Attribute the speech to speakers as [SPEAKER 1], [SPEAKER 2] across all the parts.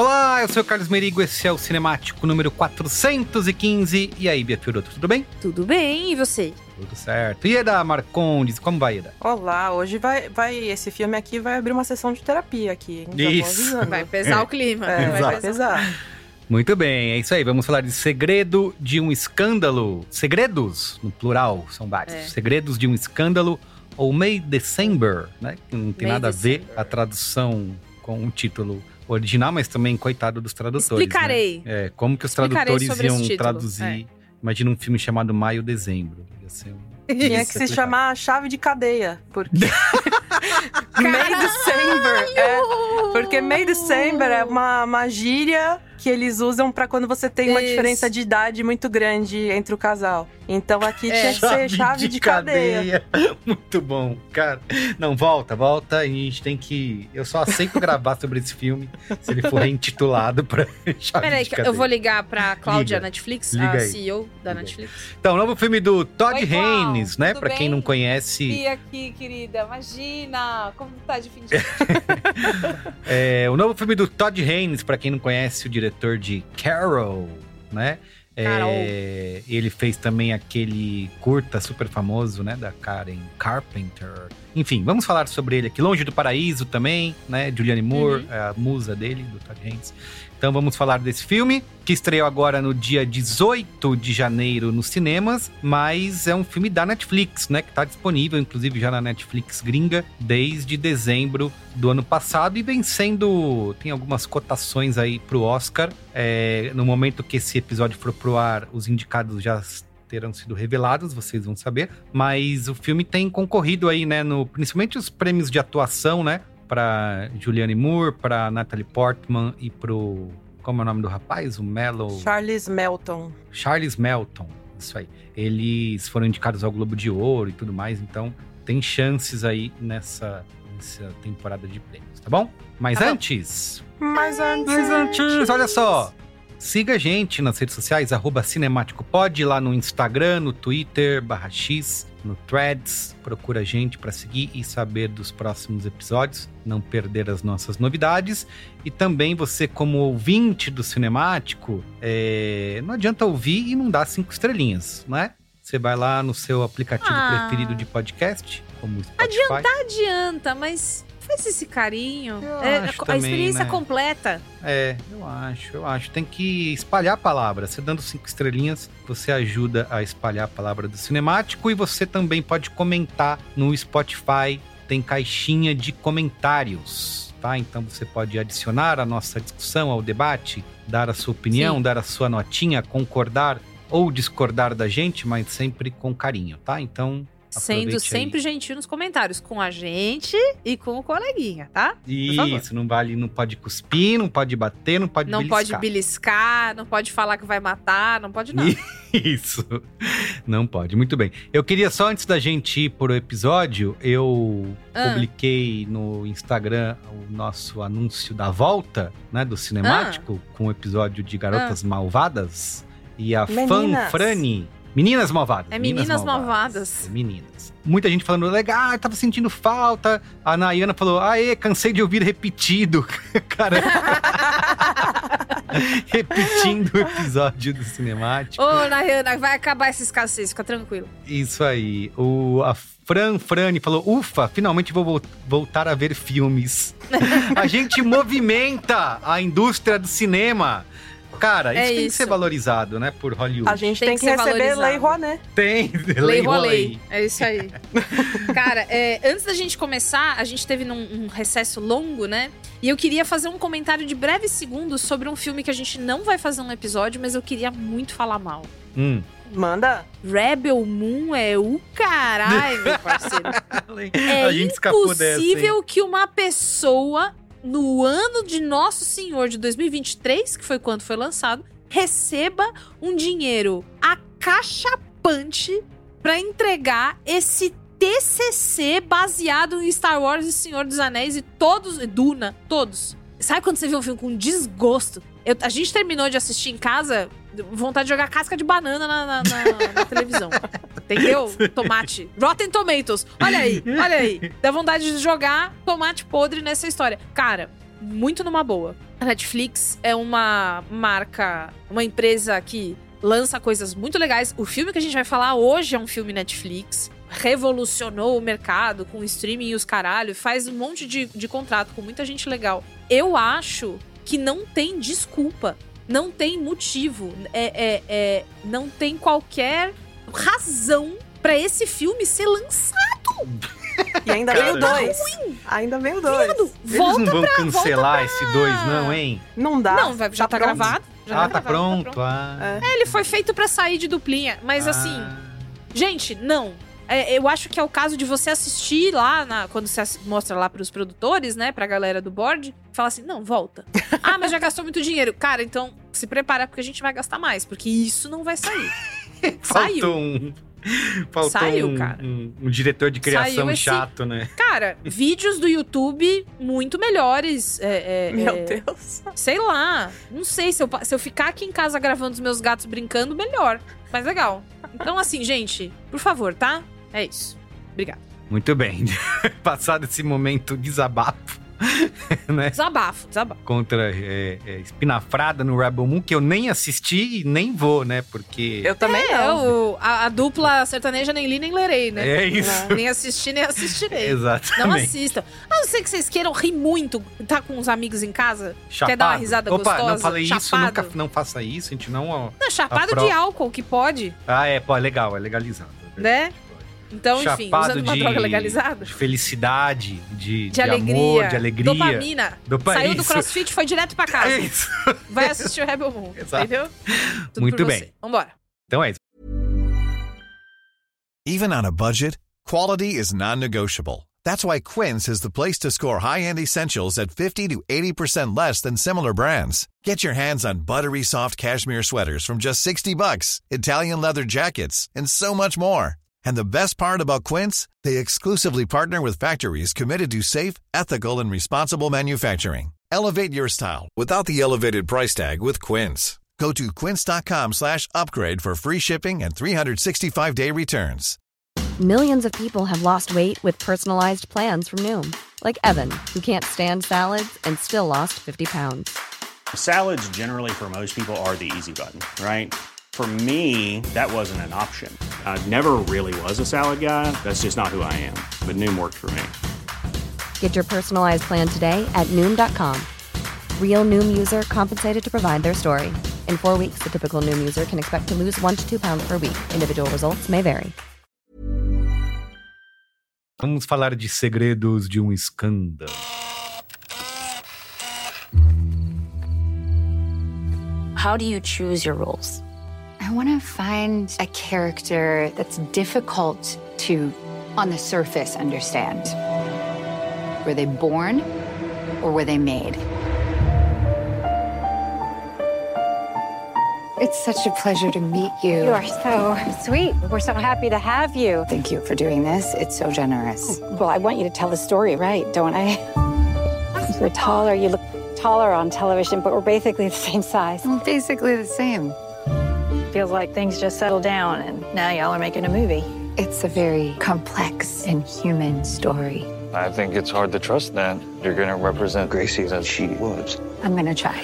[SPEAKER 1] Olá, eu sou o Carlos Merigo, esse é o Cinemático número 415. E aí, Bia Fioroto, tudo bem?
[SPEAKER 2] Tudo bem, e você?
[SPEAKER 1] Tudo certo. E Eda Marcondes, como vai, Eda?
[SPEAKER 3] Olá, hoje vai, vai. Esse filme aqui vai abrir uma sessão de terapia aqui.
[SPEAKER 1] Isso.
[SPEAKER 2] Vai pesar o clima.
[SPEAKER 3] É,
[SPEAKER 2] vai
[SPEAKER 3] vai
[SPEAKER 1] Exato.
[SPEAKER 3] pesar.
[SPEAKER 1] Muito bem, é isso aí. Vamos falar de Segredo de um Escândalo. Segredos, no plural, são vários.
[SPEAKER 2] É.
[SPEAKER 1] Segredos de um Escândalo ou May December, né? Que não tem
[SPEAKER 2] May
[SPEAKER 1] nada a ver
[SPEAKER 2] December.
[SPEAKER 1] a tradução com o título original, mas também coitado dos tradutores.
[SPEAKER 2] Explicarei.
[SPEAKER 1] Né? É, como que os tradutores iam traduzir. Imagina um filme chamado Maio Dezembro. Ia ser um...
[SPEAKER 3] Tinha que se chamar chave de cadeia. Porque. May December. É, porque May December é uma, uma gíria que eles usam pra quando você tem uma
[SPEAKER 2] Isso.
[SPEAKER 3] diferença de idade muito grande entre o casal. Então aqui
[SPEAKER 2] É.
[SPEAKER 3] tinha que ser chave de, cadeia.
[SPEAKER 1] Muito bom, cara. Não, volta, volta. A gente tem que. Eu só aceito gravar sobre esse filme se ele for reintitulado pra chave
[SPEAKER 2] Peraí,
[SPEAKER 1] de
[SPEAKER 2] que
[SPEAKER 1] cadeia.
[SPEAKER 2] eu vou ligar pra Cláudia
[SPEAKER 1] Liga.
[SPEAKER 2] Netflix,
[SPEAKER 1] Liga
[SPEAKER 2] a
[SPEAKER 1] aí.
[SPEAKER 2] CEO da
[SPEAKER 1] Liga.
[SPEAKER 2] Netflix.
[SPEAKER 1] Então, novo filme do Todd
[SPEAKER 4] Oi,
[SPEAKER 1] Haynes, né? Pra quem não conhece,
[SPEAKER 4] E aqui, querida, imagina como tá de fim de
[SPEAKER 1] é, o novo filme do Todd Haynes, pra quem não conhece, o diretor de Carol, né? É,
[SPEAKER 2] Carol.
[SPEAKER 1] ele fez também aquele curta super famoso, né, da Karen Carpenter. Enfim, vamos falar sobre ele aqui. Longe do Paraíso também, né? Julianne Moore,
[SPEAKER 2] Uhum.
[SPEAKER 1] é a musa dele, do Todd Haynes. Então vamos falar desse filme, que estreou agora no dia 18 de janeiro nos cinemas, mas é um filme da Netflix, né? Que tá disponível, inclusive, já na Netflix gringa, desde dezembro do ano passado e vem sendo. Tem algumas cotações aí pro Oscar. É, no momento que esse episódio for pro ar, os indicados já terão sido revelados, vocês vão saber. Mas o filme tem concorrido aí, né? No, principalmente os prêmios de atuação, né? Pra Julianne Moore, pra Natalie Portman e pro. Como é o nome do rapaz? O Mellow.
[SPEAKER 3] Charles Melton.
[SPEAKER 1] Charles Melton. Isso aí. Eles foram indicados ao Globo de Ouro e tudo mais, então tem chances aí nessa, nessa temporada de prêmios, tá bom? Mas
[SPEAKER 3] Tá bom.
[SPEAKER 1] antes.
[SPEAKER 3] Mas antes.
[SPEAKER 1] Mas antes, olha só. Siga a gente nas redes sociais, arroba CinemáticoPod, lá no Instagram, no Twitter, barra X, no Threads. Procura a gente para seguir e saber dos próximos episódios, não perder as nossas novidades. E também você, como ouvinte do Cinemático, é, não adianta ouvir e não dar cinco estrelinhas, né? Você vai lá no seu aplicativo
[SPEAKER 2] Ah.
[SPEAKER 1] preferido de podcast, como Spotify.
[SPEAKER 2] Adianta, mas faz esse carinho.
[SPEAKER 1] Eu
[SPEAKER 2] É,
[SPEAKER 1] acho
[SPEAKER 2] a
[SPEAKER 1] também,
[SPEAKER 2] experiência
[SPEAKER 1] né?
[SPEAKER 2] completa.
[SPEAKER 1] É, eu acho, eu acho. Tem que espalhar a palavra. Você dando cinco estrelinhas, você ajuda a espalhar a palavra do cinemático e você também pode comentar no Spotify. Tem caixinha de comentários, tá? Então você pode adicionar a nossa discussão ao debate, dar a sua opinião,
[SPEAKER 2] Sim.
[SPEAKER 1] dar a sua notinha, concordar ou discordar da gente, mas sempre com carinho, tá? Então
[SPEAKER 2] Sendo
[SPEAKER 1] Aproveite aí.
[SPEAKER 2] sempre gentil nos comentários, com a gente e com o coleguinha, tá?
[SPEAKER 1] Isso, não vale, não pode cuspir, não pode bater, não pode
[SPEAKER 2] não pode
[SPEAKER 1] beliscar.
[SPEAKER 2] beliscar, não pode falar que vai matar, não pode nada.
[SPEAKER 1] Isso. Não pode. Muito bem. Eu queria só, antes da gente ir pro episódio, eu
[SPEAKER 2] Ah.
[SPEAKER 1] publiquei no Instagram o nosso anúncio da volta, né, do Cinemático, com o episódio de Garotas Malvadas. e a
[SPEAKER 3] Meninas.
[SPEAKER 1] Fanfrani. Meninas Malvadas.
[SPEAKER 2] É Meninas Malvadas.
[SPEAKER 1] É Meninas. Muita gente falando, legal, tava sentindo falta. A Nayana falou, aê, cansei de ouvir repetido. Cara. Repetindo o episódio do cinemático.
[SPEAKER 2] Ô, Nayana, vai acabar essa escassez, fica tranquilo.
[SPEAKER 1] Isso aí. O, a Fran Frani falou: Ufa, finalmente vou vol- voltar a ver filmes. a gente movimenta a indústria do cinema. Cara, isso
[SPEAKER 2] É
[SPEAKER 1] tem que
[SPEAKER 2] isso.
[SPEAKER 1] ser valorizado, né, por Hollywood.
[SPEAKER 3] A gente
[SPEAKER 2] Tem
[SPEAKER 3] tem,
[SPEAKER 2] que
[SPEAKER 3] que, receber
[SPEAKER 2] valorizado.
[SPEAKER 3] Lei Rouanet.
[SPEAKER 1] Tem,
[SPEAKER 2] Lei
[SPEAKER 1] rolê.
[SPEAKER 2] rolei. É isso aí. Cara, é, antes da gente começar, a gente teve num, um recesso longo, né? E eu queria fazer um comentário de breves segundos sobre um filme que a gente não vai fazer um episódio, mas eu queria muito falar mal.
[SPEAKER 1] Hum.
[SPEAKER 3] Manda.
[SPEAKER 2] Rebel Moon é o caralho, meu parceiro. É
[SPEAKER 1] a gente escapou dessa.
[SPEAKER 2] impossível que uma pessoa, no ano de Nosso Senhor de 2023, que foi quando foi lançado, receba um dinheiro acachapante pra entregar esse TCC baseado em Star Wars e Senhor dos Anéis e todos, e Duna, todos. Sabe quando você vê um filme com desgosto? Eu- a gente terminou de assistir em casa, vontade de jogar casca de banana na, na- na- na televisão. Entendeu? Tomate. Rotten Tomatoes. Olha aí, olha aí. Dá vontade de jogar tomate podre nessa história. Cara, muito numa boa. A Netflix é uma marca, uma empresa que lança coisas muito legais. O filme que a gente vai falar hoje é um filme Netflix. Revolucionou o mercado com streaming e os caralho. Faz um monte de, de contrato com muita gente legal. Eu acho que não tem desculpa. Não tem motivo. É, é, é, não tem qualquer razão pra esse filme ser lançado.
[SPEAKER 3] E ainda
[SPEAKER 1] Cara,
[SPEAKER 3] vem o dois. Ainda vem o dois.
[SPEAKER 1] Eles
[SPEAKER 2] Volta
[SPEAKER 1] não vão
[SPEAKER 2] pra-
[SPEAKER 1] cancelar
[SPEAKER 2] pra-
[SPEAKER 1] esse dois, não, hein?
[SPEAKER 3] Não dá.
[SPEAKER 2] Não, já tá,
[SPEAKER 3] pronto.
[SPEAKER 2] gravado. Já
[SPEAKER 1] ah, tá
[SPEAKER 2] gravado,
[SPEAKER 1] pronto. Ah.
[SPEAKER 2] É, ele foi feito pra sair de duplinha, mas assim,
[SPEAKER 1] Ah.
[SPEAKER 2] gente, não. É, eu acho que é o caso de você assistir lá, na- quando você mostra lá pros produtores, né, pra galera do board, fala assim: não, volta. ah, mas já gastou muito dinheiro. Cara, então se prepara porque a gente vai gastar mais, porque isso não vai sair. Saiu.
[SPEAKER 1] Faltou um. Faltou
[SPEAKER 2] Saiu,
[SPEAKER 1] um,
[SPEAKER 2] cara.
[SPEAKER 1] um- um diretor de criação
[SPEAKER 2] Saiu esse-
[SPEAKER 1] chato, né?
[SPEAKER 2] Cara, vídeos do YouTube muito melhores. é, é,
[SPEAKER 3] Meu
[SPEAKER 2] é,
[SPEAKER 3] Deus.
[SPEAKER 2] Sei lá. Não sei. Se eu, se eu ficar aqui em casa gravando os meus gatos brincando, melhor. Mais legal. Então, assim, gente, por favor, tá? É isso. Obrigada.
[SPEAKER 1] Muito bem. Passado esse momento desabafo, né?
[SPEAKER 2] Desabafo, desabafo.
[SPEAKER 1] Contra é, é, Espinafrada no Rebel Moon, que eu nem assisti e nem vou, né? Porque.
[SPEAKER 3] Eu também
[SPEAKER 2] É,
[SPEAKER 3] não.
[SPEAKER 2] o- a, a dupla sertaneja nem li nem lerei, né?
[SPEAKER 1] É isso.
[SPEAKER 2] Nem assisti, nem assistirei.
[SPEAKER 1] Exatamente.
[SPEAKER 2] Não assistam. A não ser que vocês queiram rir muito, tá com os amigos em casa. Quer dar uma
[SPEAKER 1] Chapado.
[SPEAKER 2] risada
[SPEAKER 1] Opa,
[SPEAKER 2] gostosa?
[SPEAKER 1] não falei isso,
[SPEAKER 2] Chapado?
[SPEAKER 1] nunca não faça isso, a gente não. ó.
[SPEAKER 2] Não, chapado de álcool, que pode,
[SPEAKER 1] Ah, é, pô, é legal, é legalizado. é
[SPEAKER 2] né? Então, enfim,
[SPEAKER 1] Chapado
[SPEAKER 2] usando uma
[SPEAKER 1] de-
[SPEAKER 2] droga legalizada.
[SPEAKER 1] De felicidade, de,
[SPEAKER 2] De, alegria.
[SPEAKER 1] amor, de alegria.
[SPEAKER 2] Dopamina.
[SPEAKER 1] Dopa-
[SPEAKER 2] Saiu do crossfit, foi direto pra casa.
[SPEAKER 1] É isso.
[SPEAKER 2] Vai assistir o Rebel Moon,
[SPEAKER 1] Exato.
[SPEAKER 2] entendeu? Tudo
[SPEAKER 1] Muito bem.
[SPEAKER 2] Você. Vambora.
[SPEAKER 1] Então é isso.
[SPEAKER 5] Even on a budget, quality is non-negotiable. That's why Quince is the place to score high-end essentials at 50 to 80% less than similar brands. Get your hands on buttery soft cashmere sweaters from just 60 bucks, Italian leather jackets, and so much more. And the best part about Quince, they exclusively partner with factories committed to safe, ethical, and responsible manufacturing. Elevate your style without the elevated price tag with Quince. Go to quince.com slash upgrade for free shipping and 365-day returns.
[SPEAKER 6] Millions of people have lost weight with personalized plans from Noom, like Evan, who can't stand salads and still lost 50 pounds.
[SPEAKER 7] Salads, generally, for most people, are the easy button, right? For me, that wasn't an option. I never really was a salad guy. That's just not who I am. But Noom worked for me.
[SPEAKER 6] Get your personalized plan today at Noom.com. Real Noom user compensated to provide their story. In four weeks, the typical Noom user can expect to lose one to two pounds per week. Individual results may vary.
[SPEAKER 1] Vamos falar de segredos de um escândalo.
[SPEAKER 8] How do you choose your roles?
[SPEAKER 9] I want to find a character that's difficult to, on the surface, understand. Were they born or were they made? It's such a pleasure to meet you.
[SPEAKER 10] You are so sweet. We're so happy to have you.
[SPEAKER 9] Thank you for doing this. It's so generous.
[SPEAKER 10] Oh, well, I want you to tell the story right, don't I? You're taller. You look taller on television, but we're basically the same size.
[SPEAKER 9] Well, basically the same.
[SPEAKER 10] Feels like things just settled down and now y'all are making a movie.
[SPEAKER 9] It's a very complex and human story.
[SPEAKER 11] I think it's hard to trust that you're going to represent Gracie as she was.
[SPEAKER 9] I'm gonna try.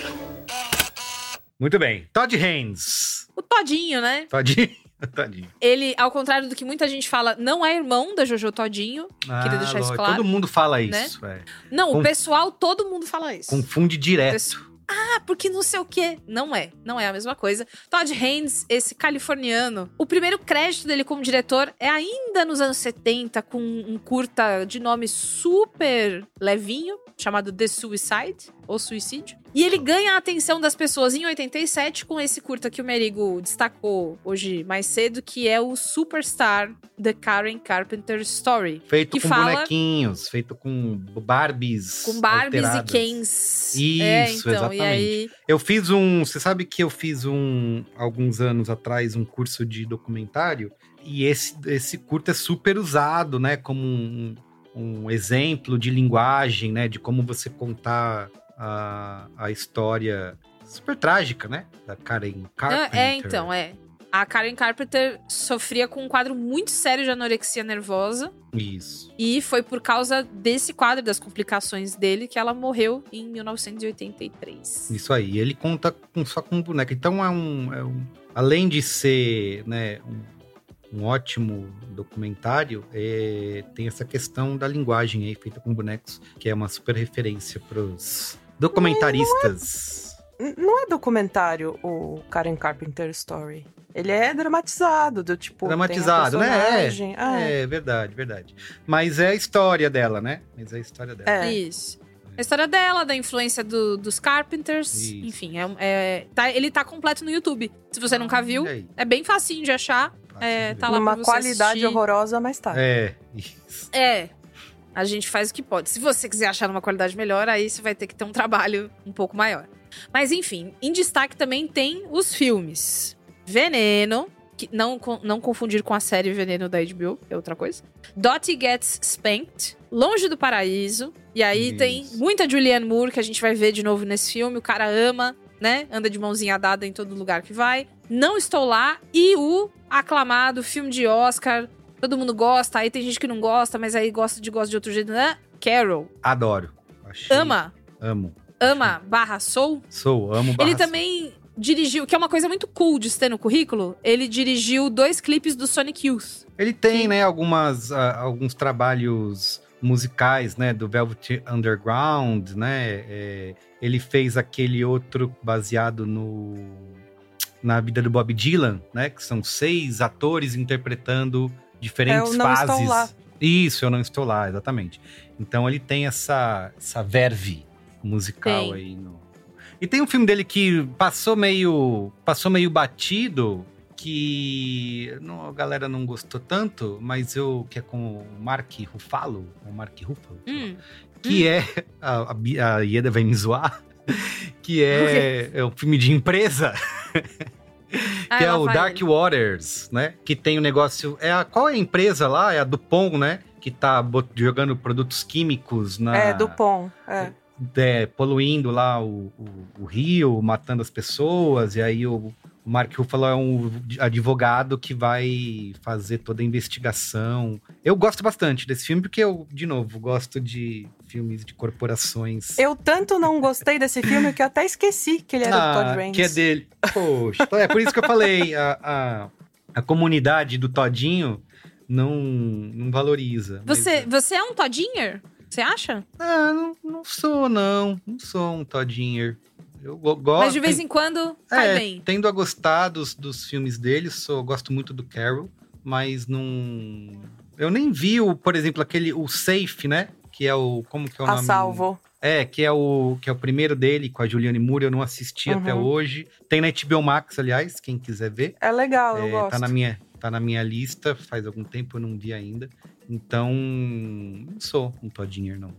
[SPEAKER 1] Muito bem. Todd Haynes.
[SPEAKER 2] O Todinho, né?
[SPEAKER 1] Todinho. Todinho.
[SPEAKER 2] Ele, ao contrário do que muita gente fala, não é irmão da Jojo Todinho. Queria deixar isso claro.
[SPEAKER 1] Todo mundo fala
[SPEAKER 2] né?
[SPEAKER 1] isso. é.
[SPEAKER 2] Não,
[SPEAKER 1] Com-
[SPEAKER 2] o pessoal, todo mundo fala isso.
[SPEAKER 1] Confunde direto.
[SPEAKER 2] Ah, porque não sei o quê. Não é. Não é a mesma coisa. Todd Haynes, esse californiano, o primeiro crédito dele como diretor é ainda nos anos 70, com um curta de nome super levinho, chamado The Suicide, ou Suicídio. E ele ganha a atenção das pessoas em 87 com esse curta que o Merigo destacou hoje mais cedo, que é o Superstar The Karen Carpenter Story.
[SPEAKER 1] Feito com
[SPEAKER 2] fala
[SPEAKER 1] bonequinhos, feito com Barbies.
[SPEAKER 2] com Barbies
[SPEAKER 1] alteradas.
[SPEAKER 2] e Kens.
[SPEAKER 1] Isso,
[SPEAKER 2] é, então,
[SPEAKER 1] exatamente.
[SPEAKER 2] Aí,
[SPEAKER 1] Eu fiz um. Você sabe que eu fiz um. Alguns anos atrás, um curso de documentário. E esse, esse curto é super usado, né? Como um, um exemplo de linguagem, né? De como você contar a, a história super trágica, né? Da Karen Carpenter.
[SPEAKER 2] É, então, é. A Karen Carpenter sofria com um quadro muito sério de anorexia nervosa.
[SPEAKER 1] Isso.
[SPEAKER 2] E foi por causa desse quadro, das complicações dele, que ela morreu em 1983.
[SPEAKER 1] Isso aí. Ele conta com, só com boneca. Então é um, é um- Além de ser né, um, um ótimo documentário, é, tem essa questão da linguagem aí, feita com bonecos, que é uma super referência pros documentaristas.
[SPEAKER 3] N- Não é documentário o Karen Carpenter Story. Ele é dramatizado, do tipo.
[SPEAKER 1] Dramatizado, né? É,
[SPEAKER 3] Ah,
[SPEAKER 1] é verdade, verdade. Mas é a história dela, né? Mas é a história dela.
[SPEAKER 3] É.
[SPEAKER 2] Isso. A história dela, da influência do- dos Carpenters.
[SPEAKER 1] Isso.
[SPEAKER 2] Enfim, é, é- tá- ele tá completo no YouTube. Se você nunca viu, é bem facinho de achar. É, tá lá você
[SPEAKER 3] qualidade
[SPEAKER 2] assistir.
[SPEAKER 3] horrorosa, mas tá.
[SPEAKER 1] É, isso.
[SPEAKER 2] É. A gente faz o que pode. Se você quiser achar numa qualidade melhor, aí você vai ter que ter um trabalho um pouco maior. Mas enfim, em destaque também tem os filmes. Veneno, que não, não confundir com a série Veneno da HBO, é outra coisa. Dottie Gets Spanked, Longe do Paraíso. E aí
[SPEAKER 1] Isso.
[SPEAKER 2] tem muita Julianne Moore, que a gente vai ver de novo nesse filme. O cara ama, né? Anda de mãozinha dada em todo lugar que vai. Não Estou Lá. E o aclamado filme de Oscar. Todo mundo gosta, aí tem gente que não gosta, mas aí gosta de gosta de outro jeito, né? Carol.
[SPEAKER 1] Adoro. Achei-
[SPEAKER 2] Ama.
[SPEAKER 1] Amo.
[SPEAKER 2] Ama barra Soul.
[SPEAKER 1] Sou, amo
[SPEAKER 2] Ele
[SPEAKER 1] barra-
[SPEAKER 2] também dirigiu, que é uma coisa muito cool de ter no currículo, ele dirigiu dois clipes do Sonic Youth.
[SPEAKER 1] Ele tem, né, algumas, ah, alguns trabalhos musicais, né, do Velvet Underground, né, é, ele fez aquele outro baseado no na vida do Bob Dylan, né, que são seis atores interpretando diferentes
[SPEAKER 3] É o Não Estou
[SPEAKER 1] fases.
[SPEAKER 3] Lá.
[SPEAKER 1] Isso, eu não estou lá, exatamente. Então ele tem essa essa verve musical
[SPEAKER 2] Tem.
[SPEAKER 1] aí no e tem um filme dele que passou meio passou meio batido que não, a galera não gostou tanto, mas eu que é com o Mark Ruffalo, o Mark Ruffalo,
[SPEAKER 2] Hum.
[SPEAKER 1] que é a, a, a Ieda vai me zoar, que é, é um filme de empresa,
[SPEAKER 2] Ah,
[SPEAKER 1] que é o Dark Waters, né? Que tem o negócio. É a, qual é a empresa lá? É a Dupont, né? Que tá jogando produtos químicos na.
[SPEAKER 3] É, Dupont. É.
[SPEAKER 1] é, poluindo lá o, o- o rio, matando as pessoas, e aí o, o Mark Ruffalo é um advogado que vai fazer toda a investigação. Eu gosto bastante desse filme, porque eu, de novo, gosto de filmes de corporações.
[SPEAKER 3] Eu tanto não gostei desse filme que eu até esqueci que ele era do Todd Raines.
[SPEAKER 1] que é dele. Poxa, então é por isso que eu falei, a, a, a comunidade do Todinho não, não valoriza. mas-
[SPEAKER 2] Você, você é um Todinher? Você acha?
[SPEAKER 1] Ah, não, não sou, não. Não sou um Todinher. Eu go- gosto.
[SPEAKER 2] Mas de vez em quando cai
[SPEAKER 1] é,
[SPEAKER 2] bem.
[SPEAKER 1] tendo a gostar dos, dos filmes dele, sou, gosto muito do Carol, mas não. Eu nem vi, o, por exemplo, aquele. O Safe, né? Que é o. Como que é o
[SPEAKER 3] A
[SPEAKER 1] nome?
[SPEAKER 3] salvo.
[SPEAKER 1] É, que é o que é o primeiro dele com a Juliane Moore, eu não assisti
[SPEAKER 3] Uhum.
[SPEAKER 1] até hoje. Tem na HBO Max, aliás, quem quiser ver.
[SPEAKER 3] É legal, eu
[SPEAKER 1] É,
[SPEAKER 3] gosto.
[SPEAKER 1] Tá na minha tá na minha lista, faz algum tempo eu não vi ainda. Então, não sou um Todinher não.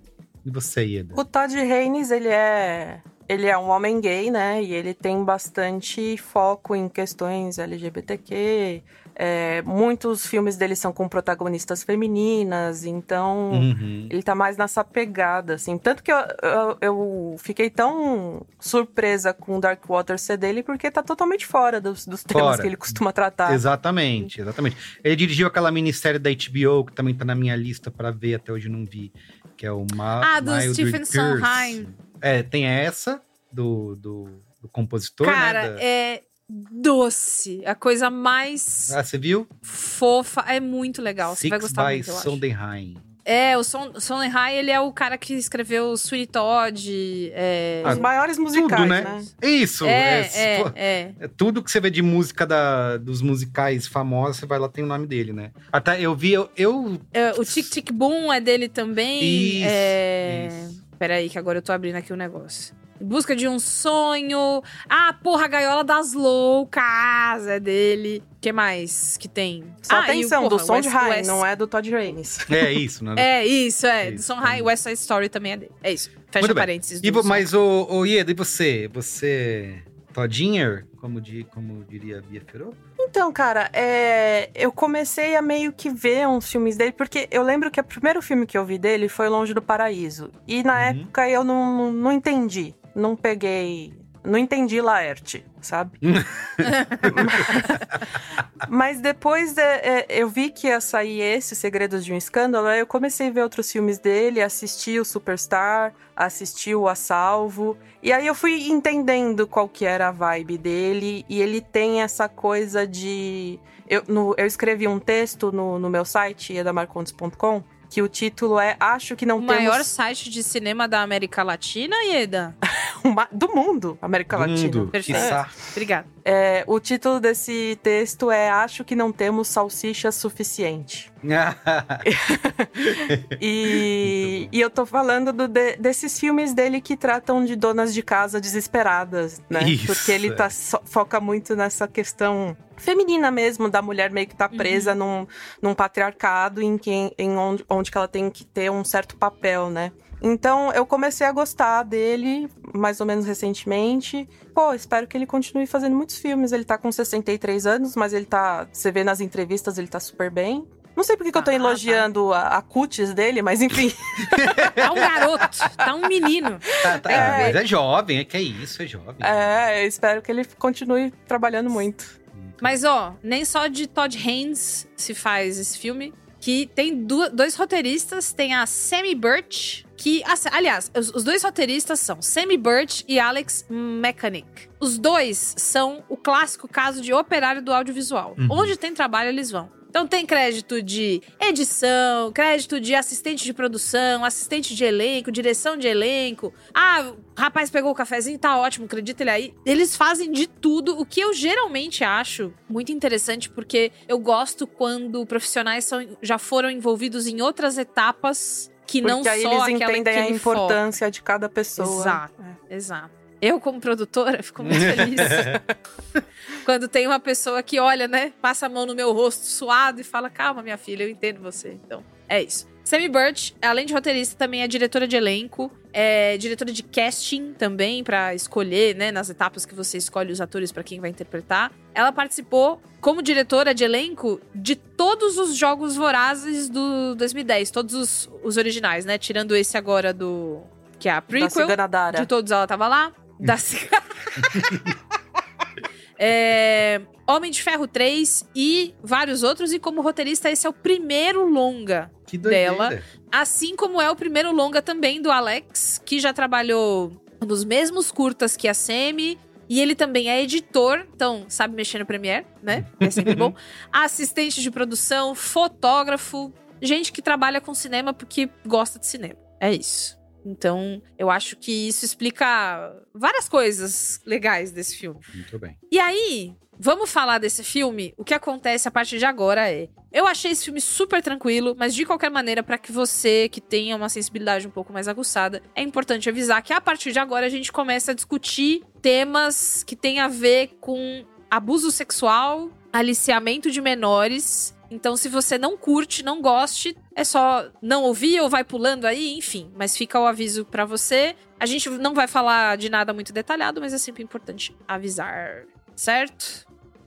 [SPEAKER 1] E você, Ieda?
[SPEAKER 3] O Todd Haynes, ele é ele é um homem gay, né? E ele tem bastante foco em questões LGBTQ. É, muitos filmes dele são com protagonistas femininas, então
[SPEAKER 1] Uhum.
[SPEAKER 3] ele tá mais nessa pegada, assim. Tanto que eu, eu, eu fiquei tão surpresa com Dark Water ser dele, porque tá totalmente fora dos, dos temas
[SPEAKER 1] Fora.
[SPEAKER 3] que ele costuma tratar.
[SPEAKER 1] Exatamente, exatamente. Ele dirigiu aquela minissérie da HBO, que também tá na minha lista pra ver, até hoje não vi, que é o Ma
[SPEAKER 2] Ah, do
[SPEAKER 1] Mildred
[SPEAKER 2] Stephen
[SPEAKER 1] Pierce.
[SPEAKER 2] Sondheim.
[SPEAKER 1] É, tem essa do, do, do compositor,
[SPEAKER 2] Cara,
[SPEAKER 1] né? da-
[SPEAKER 2] é doce. A coisa mais
[SPEAKER 1] Ah, você viu?
[SPEAKER 2] fofa. É muito legal. Você vai
[SPEAKER 1] Six
[SPEAKER 2] gostar
[SPEAKER 1] by
[SPEAKER 2] muito, eu acho.
[SPEAKER 1] Sondheim.
[SPEAKER 2] É, o Son Sondheim, ele é o cara que escreveu Sweet Todd. É...
[SPEAKER 1] Ah,
[SPEAKER 3] Os maiores musicais,
[SPEAKER 1] Tudo, né?
[SPEAKER 3] né?
[SPEAKER 1] Isso,
[SPEAKER 2] é,
[SPEAKER 1] é,
[SPEAKER 2] é,
[SPEAKER 1] pô,
[SPEAKER 2] é.
[SPEAKER 1] é tudo que você vê de música da, dos musicais famosos, você vai lá, tem o nome dele, né? Até eu vi, eu, eu
[SPEAKER 2] É, o Tic Tic Boom é dele também.
[SPEAKER 1] Isso,
[SPEAKER 2] é... Peraí, que agora eu tô abrindo aqui o negócio. Em busca de um sonho. Ah, porra, a gaiola das loucas é dele. O que mais que tem?
[SPEAKER 3] Só
[SPEAKER 2] ah, e o,
[SPEAKER 3] atenção,
[SPEAKER 2] porra,
[SPEAKER 3] do Sondheim,
[SPEAKER 2] West-
[SPEAKER 3] não é do Todd Raines.
[SPEAKER 1] É isso, né?
[SPEAKER 2] É, isso, é. Do
[SPEAKER 1] Isso,
[SPEAKER 2] Sondheim, West Side Story também é dele. É isso. Fecha
[SPEAKER 1] Muito
[SPEAKER 2] parênteses.
[SPEAKER 1] E, mas, o, o Ieda, e você? Você. Todinher, como, di, como diria a Bia Ferro?
[SPEAKER 3] Então, cara, é, eu comecei a meio que ver uns filmes dele, porque eu lembro que o primeiro filme que eu vi dele foi Longe do Paraíso. E na época eu não, não entendi. Não peguei. Não entendi Laerte, sabe? Mas depois é, é, eu vi que ia sair esse, Segredos de um Escândalo, aí eu comecei a ver outros filmes dele, assisti o Superstar, assisti o A Salvo, e aí eu fui entendendo qual que era a vibe dele, e ele tem essa coisa de... Eu, no- eu escrevi um texto no, no meu site, edamarcontes.com, que o título é Acho que não
[SPEAKER 2] O
[SPEAKER 3] temos...
[SPEAKER 2] maior site de cinema da América Latina, Ieda?
[SPEAKER 3] Do mundo, América
[SPEAKER 1] Do
[SPEAKER 3] Latina.
[SPEAKER 1] mundo,
[SPEAKER 2] Perfeito.
[SPEAKER 1] quiçá.
[SPEAKER 2] Obrigada.
[SPEAKER 3] É, o título desse texto é Acho que não temos salsicha suficiente. E, e eu tô falando do- de- desses filmes dele que tratam de donas de casa desesperadas, né?
[SPEAKER 1] Isso,
[SPEAKER 3] Porque ele tá, só- foca muito nessa questão feminina mesmo, da mulher meio que tá presa num, num patriarcado em, que, em onde, onde que ela tem que ter um certo papel, né? Então eu comecei a gostar dele, mais ou menos recentemente. Pô, espero que ele continue fazendo muitos filmes. Ele tá com 63 anos, mas ele tá. Você vê nas entrevistas, ele tá super bem. Não sei por que que eu tô
[SPEAKER 2] Ah, tá.
[SPEAKER 3] elogiando a, a cutis dele, mas enfim.
[SPEAKER 2] Tá um garoto, tá um menino.
[SPEAKER 1] Tá, tá,
[SPEAKER 3] É.
[SPEAKER 1] Mas é jovem, é que é isso, é jovem.
[SPEAKER 3] É, eu espero que ele continue trabalhando muito.
[SPEAKER 2] Mas, ó, nem só de Todd Haynes se faz esse filme. Que tem dois roteiristas. Tem a Sammy Birch, que... Aliás, os, os dois roteiristas são Sammy Birch e Alex Mechanic. Os dois são o clássico caso de operário do audiovisual.
[SPEAKER 1] Uhum.
[SPEAKER 2] Onde tem trabalho, eles vão. Então tem crédito de edição, crédito de assistente de produção, assistente de elenco, direção de elenco. Ah, o rapaz pegou o cafezinho, tá ótimo, acredita ele aí. Eles fazem de tudo, o que eu geralmente acho muito interessante, porque eu gosto quando profissionais são, já foram envolvidos em outras etapas que
[SPEAKER 3] Porque
[SPEAKER 2] não
[SPEAKER 3] aí
[SPEAKER 2] só
[SPEAKER 3] eles
[SPEAKER 2] aquela
[SPEAKER 3] entendem
[SPEAKER 2] que
[SPEAKER 3] a importância de cada pessoa.
[SPEAKER 2] Exato, exato. Eu, como produtora, fico muito feliz quando tem uma pessoa que olha, né, passa a mão no meu rosto suado e fala: Calma, minha filha, eu entendo você. Então, é isso. Sammy Birch, além de roteirista, também é diretora de elenco, é diretora de casting também, pra escolher, né, nas etapas que você escolhe os atores pra quem vai interpretar. Ela participou, como diretora de elenco, de todos os jogos vorazes do 2010, todos os, os originais, né? Tirando esse agora do. que é a prequel. De todos ela tava lá. Da. É, Homem de Ferro 3 e vários outros. E como roteirista, esse é o primeiro longa
[SPEAKER 1] Que doideira.
[SPEAKER 2] dela. Assim como é o primeiro longa também do Alex, que já trabalhou nos mesmos curtas que a Semi. E ele também é editor, então sabe mexer no Premiere, né? É sempre bom. Assistente de produção, fotógrafo, gente que trabalha com cinema porque gosta de cinema. É isso. Então, eu acho que isso explica várias coisas legais desse filme.
[SPEAKER 1] Muito bem.
[SPEAKER 2] E aí, vamos falar desse filme? O que acontece a partir de agora é. Eu achei esse filme super tranquilo, mas de qualquer maneira, pra que você que tenha uma sensibilidade um pouco mais aguçada, é importante avisar que a partir de agora a gente começa a discutir temas que têm a ver com abuso sexual, aliciamento de menores Então, se você não curte, não goste, é só não ouvir ou vai pulando aí, enfim. Mas fica o aviso pra você. A gente não vai falar de nada muito detalhado, mas é sempre importante avisar, certo?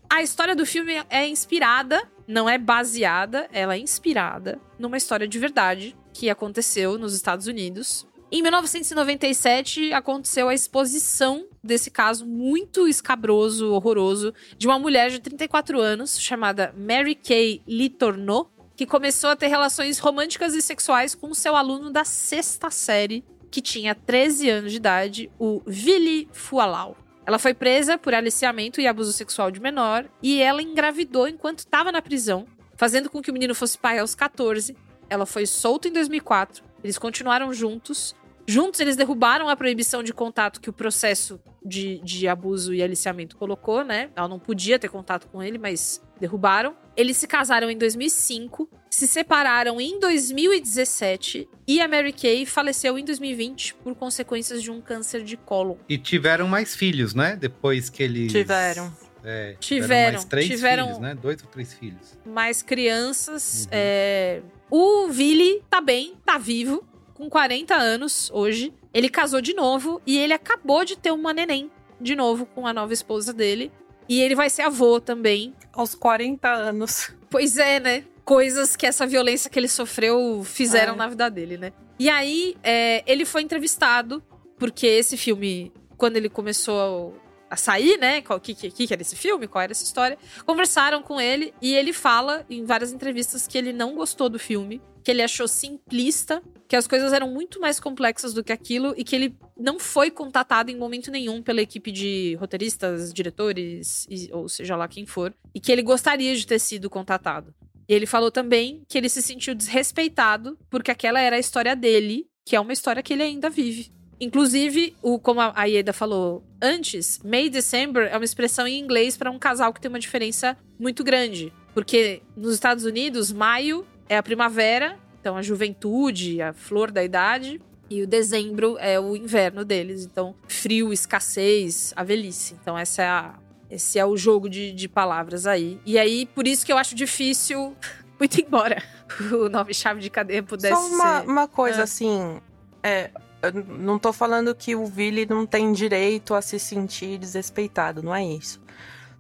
[SPEAKER 2] A história do filme é inspirada, não é baseada, ela é inspirada numa história de verdade que aconteceu nos Estados Unidos. Em 1997, aconteceu a exposição desse caso muito escabroso, horroroso, de uma mulher de 34 anos, chamada Mary Kay Litourneau, que começou a ter relações românticas e sexuais com seu aluno da sexta série, que tinha 13 anos de idade, o Vili Fualau. Ela foi presa por aliciamento e abuso sexual de menor, e ela engravidou enquanto estava na prisão, fazendo com que o menino fosse pai aos 14. Ela foi solta em 2004, eles continuaram juntos, Juntos, eles derrubaram a proibição de contato que o processo de, de abuso e aliciamento colocou, né? Ela não podia ter contato com ele, mas derrubaram. Eles se casaram em 2005, se separaram em 2017 e a Mary Kay faleceu em 2020 por consequências de um câncer de cólon.
[SPEAKER 1] E tiveram mais filhos, né? Depois que eles.
[SPEAKER 3] Tiveram.
[SPEAKER 1] É,
[SPEAKER 2] Tiveram,
[SPEAKER 1] mais três
[SPEAKER 2] tiveram-
[SPEAKER 1] filhos, né? Dois ou três filhos.
[SPEAKER 2] Mais crianças.
[SPEAKER 1] Uhum.
[SPEAKER 2] é, O Vili tá bem, tá vivo, com 40 anos hoje. Ele casou de novo e ele acabou de ter uma neném de novo com a nova esposa dele. E ele vai ser avô também.
[SPEAKER 3] Aos 40 anos.
[SPEAKER 2] Pois é, né? Coisas que essa violência que ele sofreu fizeram
[SPEAKER 3] É.
[SPEAKER 2] na vida dele, né? E aí, é, ele foi entrevistado, porque esse filme, quando ele começou a sair, né? O que, que, que era esse filme? Qual era essa história? Conversaram com ele e ele fala em várias entrevistas que ele não gostou do filme, que ele achou simplista, que as coisas eram muito mais complexas do que aquilo e que ele não foi contatado em momento nenhum pela equipe de roteiristas, diretores, e- ou seja lá quem for, e que ele gostaria de ter sido contatado. E ele falou também que ele se sentiu desrespeitado porque aquela era a história dele, que é uma história que ele ainda vive. Inclusive, o, como a Ieda falou antes, May December é uma expressão em inglês para um casal que tem uma diferença muito grande. Porque nos Estados Unidos, maio é a primavera, então a juventude, a flor da idade. E o dezembro é o inverno deles. Então, frio, escassez, a velhice. Então, essa é a, esse é o jogo de, de palavras aí. E aí, por isso que eu acho difícil, muito embora o nome chave de cadeia pudesse
[SPEAKER 3] Só uma,
[SPEAKER 2] ser.
[SPEAKER 3] uma coisa
[SPEAKER 2] Ah.
[SPEAKER 3] assim. É, não tô falando que o Vili não tem direito a se sentir desrespeitado, não é isso.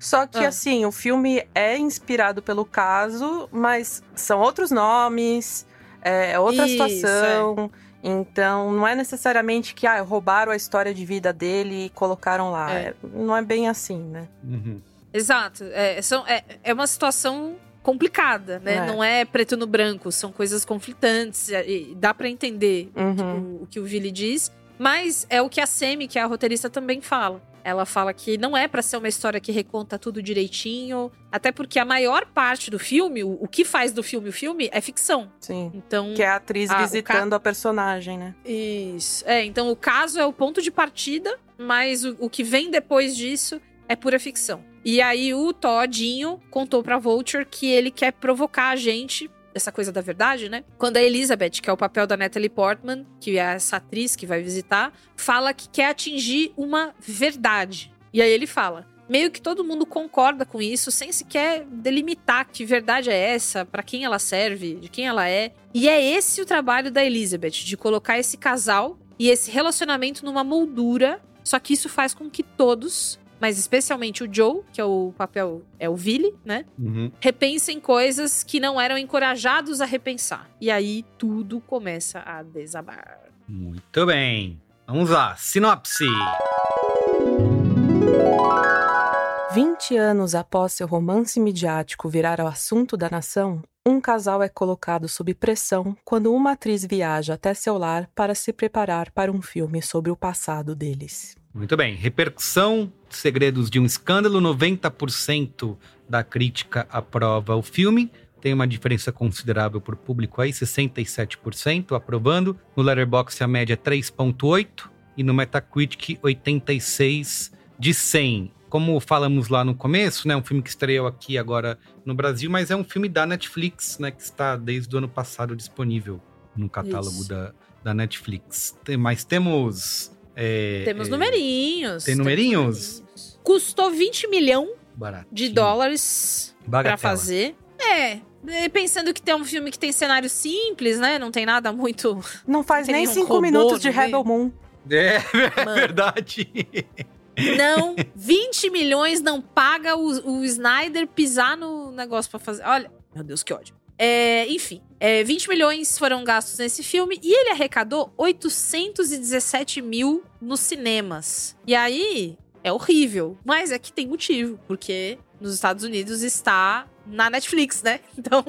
[SPEAKER 3] Só que,
[SPEAKER 2] Ah.
[SPEAKER 3] assim, o filme é inspirado pelo caso, mas são outros nomes, é outra
[SPEAKER 2] Isso,
[SPEAKER 3] situação. Então, não é necessariamente que ah, roubaram a história de vida dele e colocaram lá.
[SPEAKER 2] É.
[SPEAKER 3] É, não é bem assim, né?
[SPEAKER 1] Uhum.
[SPEAKER 2] Exato. É, são, é, é uma situação complicada, né?
[SPEAKER 3] É.
[SPEAKER 2] Não é preto no branco, são coisas conflitantes. e- dá pra entender
[SPEAKER 3] Uhum.
[SPEAKER 2] o, o que o Vili diz. Mas é o que a Semi, que é a roteirista, também fala. Ela fala que não é pra ser uma história que reconta tudo direitinho. Até porque a maior parte do filme, o, o que faz do filme o filme, é ficção.
[SPEAKER 3] Sim.
[SPEAKER 2] Então.
[SPEAKER 3] Que é a atriz
[SPEAKER 2] o
[SPEAKER 3] visitando a personagem, né?
[SPEAKER 2] Isso. É, então o caso é o ponto de partida, mas o, o que vem depois disso é pura ficção. E aí o Todinho contou pra Vulture que ele quer provocar a gente, essa coisa da verdade, né? Quando a Elizabeth, que é o papel da Natalie Portman, que é essa atriz que vai visitar, fala que quer atingir uma verdade. E aí ele fala: meio que todo mundo concorda com isso, sem sequer delimitar que verdade é essa, pra quem ela serve, de quem ela é. E é esse o trabalho da Elizabeth, de colocar esse casal e esse relacionamento numa moldura. Só que isso faz com que todos, mas especialmente o Joe, que é o papel, é o Vili, né?
[SPEAKER 1] Uhum.
[SPEAKER 2] Repensem coisas que não eram encorajados a repensar. E aí tudo começa a desabar.
[SPEAKER 1] Muito bem. Vamos lá. Sinopse.
[SPEAKER 3] 20 anos após seu romance midiático virar o assunto da nação, um casal é colocado sob pressão quando uma atriz viaja até seu lar para se preparar para um filme sobre o passado deles.
[SPEAKER 1] Muito bem. Repercussão, segredos de um escândalo, 90% da crítica aprova o filme. Tem uma diferença considerável por público aí, 67% aprovando. No Letterboxd a média é 3.8 e no Metacritic 86 de 100. Como falamos lá no começo, né, um filme que estreou aqui agora no Brasil, mas é um filme da Netflix, né, que está desde o ano passado disponível no catálogo
[SPEAKER 2] Isso.
[SPEAKER 1] da, da Netflix. Tem, mas temos é,
[SPEAKER 2] Temos
[SPEAKER 1] é,
[SPEAKER 2] numerinhos.
[SPEAKER 1] Tem
[SPEAKER 2] temos
[SPEAKER 1] numerinhos?
[SPEAKER 2] Custou 20 milhões de dólares pra
[SPEAKER 1] Bagatela.
[SPEAKER 2] fazer. É, pensando que tem um filme que tem cenário simples, né? Não tem nada muito.
[SPEAKER 3] Não faz
[SPEAKER 2] tem
[SPEAKER 3] nem cinco
[SPEAKER 2] robô
[SPEAKER 3] minutos de. Rebel Moon.
[SPEAKER 1] É, é verdade.
[SPEAKER 2] Não, 20 milhões não paga o, o Snyder pisar no negócio pra fazer. Olha, meu Deus, que ódio. É, enfim, é, 20 milhões foram gastos nesse filme e ele arrecadou 817 mil nos cinemas. E aí, é horrível. Mas é que tem motivo, porque nos Estados Unidos está na Netflix, né? Então,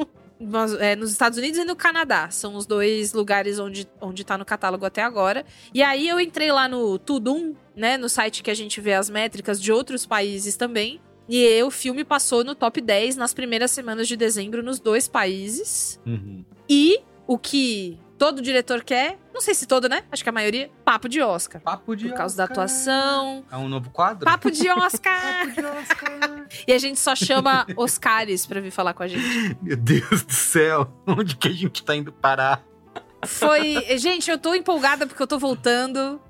[SPEAKER 2] é, nos Estados Unidos e no Canadá. São os dois lugares onde, onde tá no catálogo até agora. E aí eu entrei lá no Tudum, né? No site que a gente vê as métricas de outros países também. E o filme passou no top 10 nas primeiras semanas de dezembro nos dois países.
[SPEAKER 1] Uhum.
[SPEAKER 2] E o que todo diretor quer, não sei se todo, né? Acho que a maioria, papo de Oscar.
[SPEAKER 1] Papo de
[SPEAKER 2] Por causa da
[SPEAKER 1] Oscar.
[SPEAKER 2] atuação.
[SPEAKER 1] É um novo quadro?
[SPEAKER 2] Papo de Oscar! e a gente só chama Oscares pra vir falar com a gente.
[SPEAKER 1] Meu Deus do céu, onde que a gente tá indo parar?
[SPEAKER 2] Foi. Gente, eu tô empolgada porque eu tô voltando.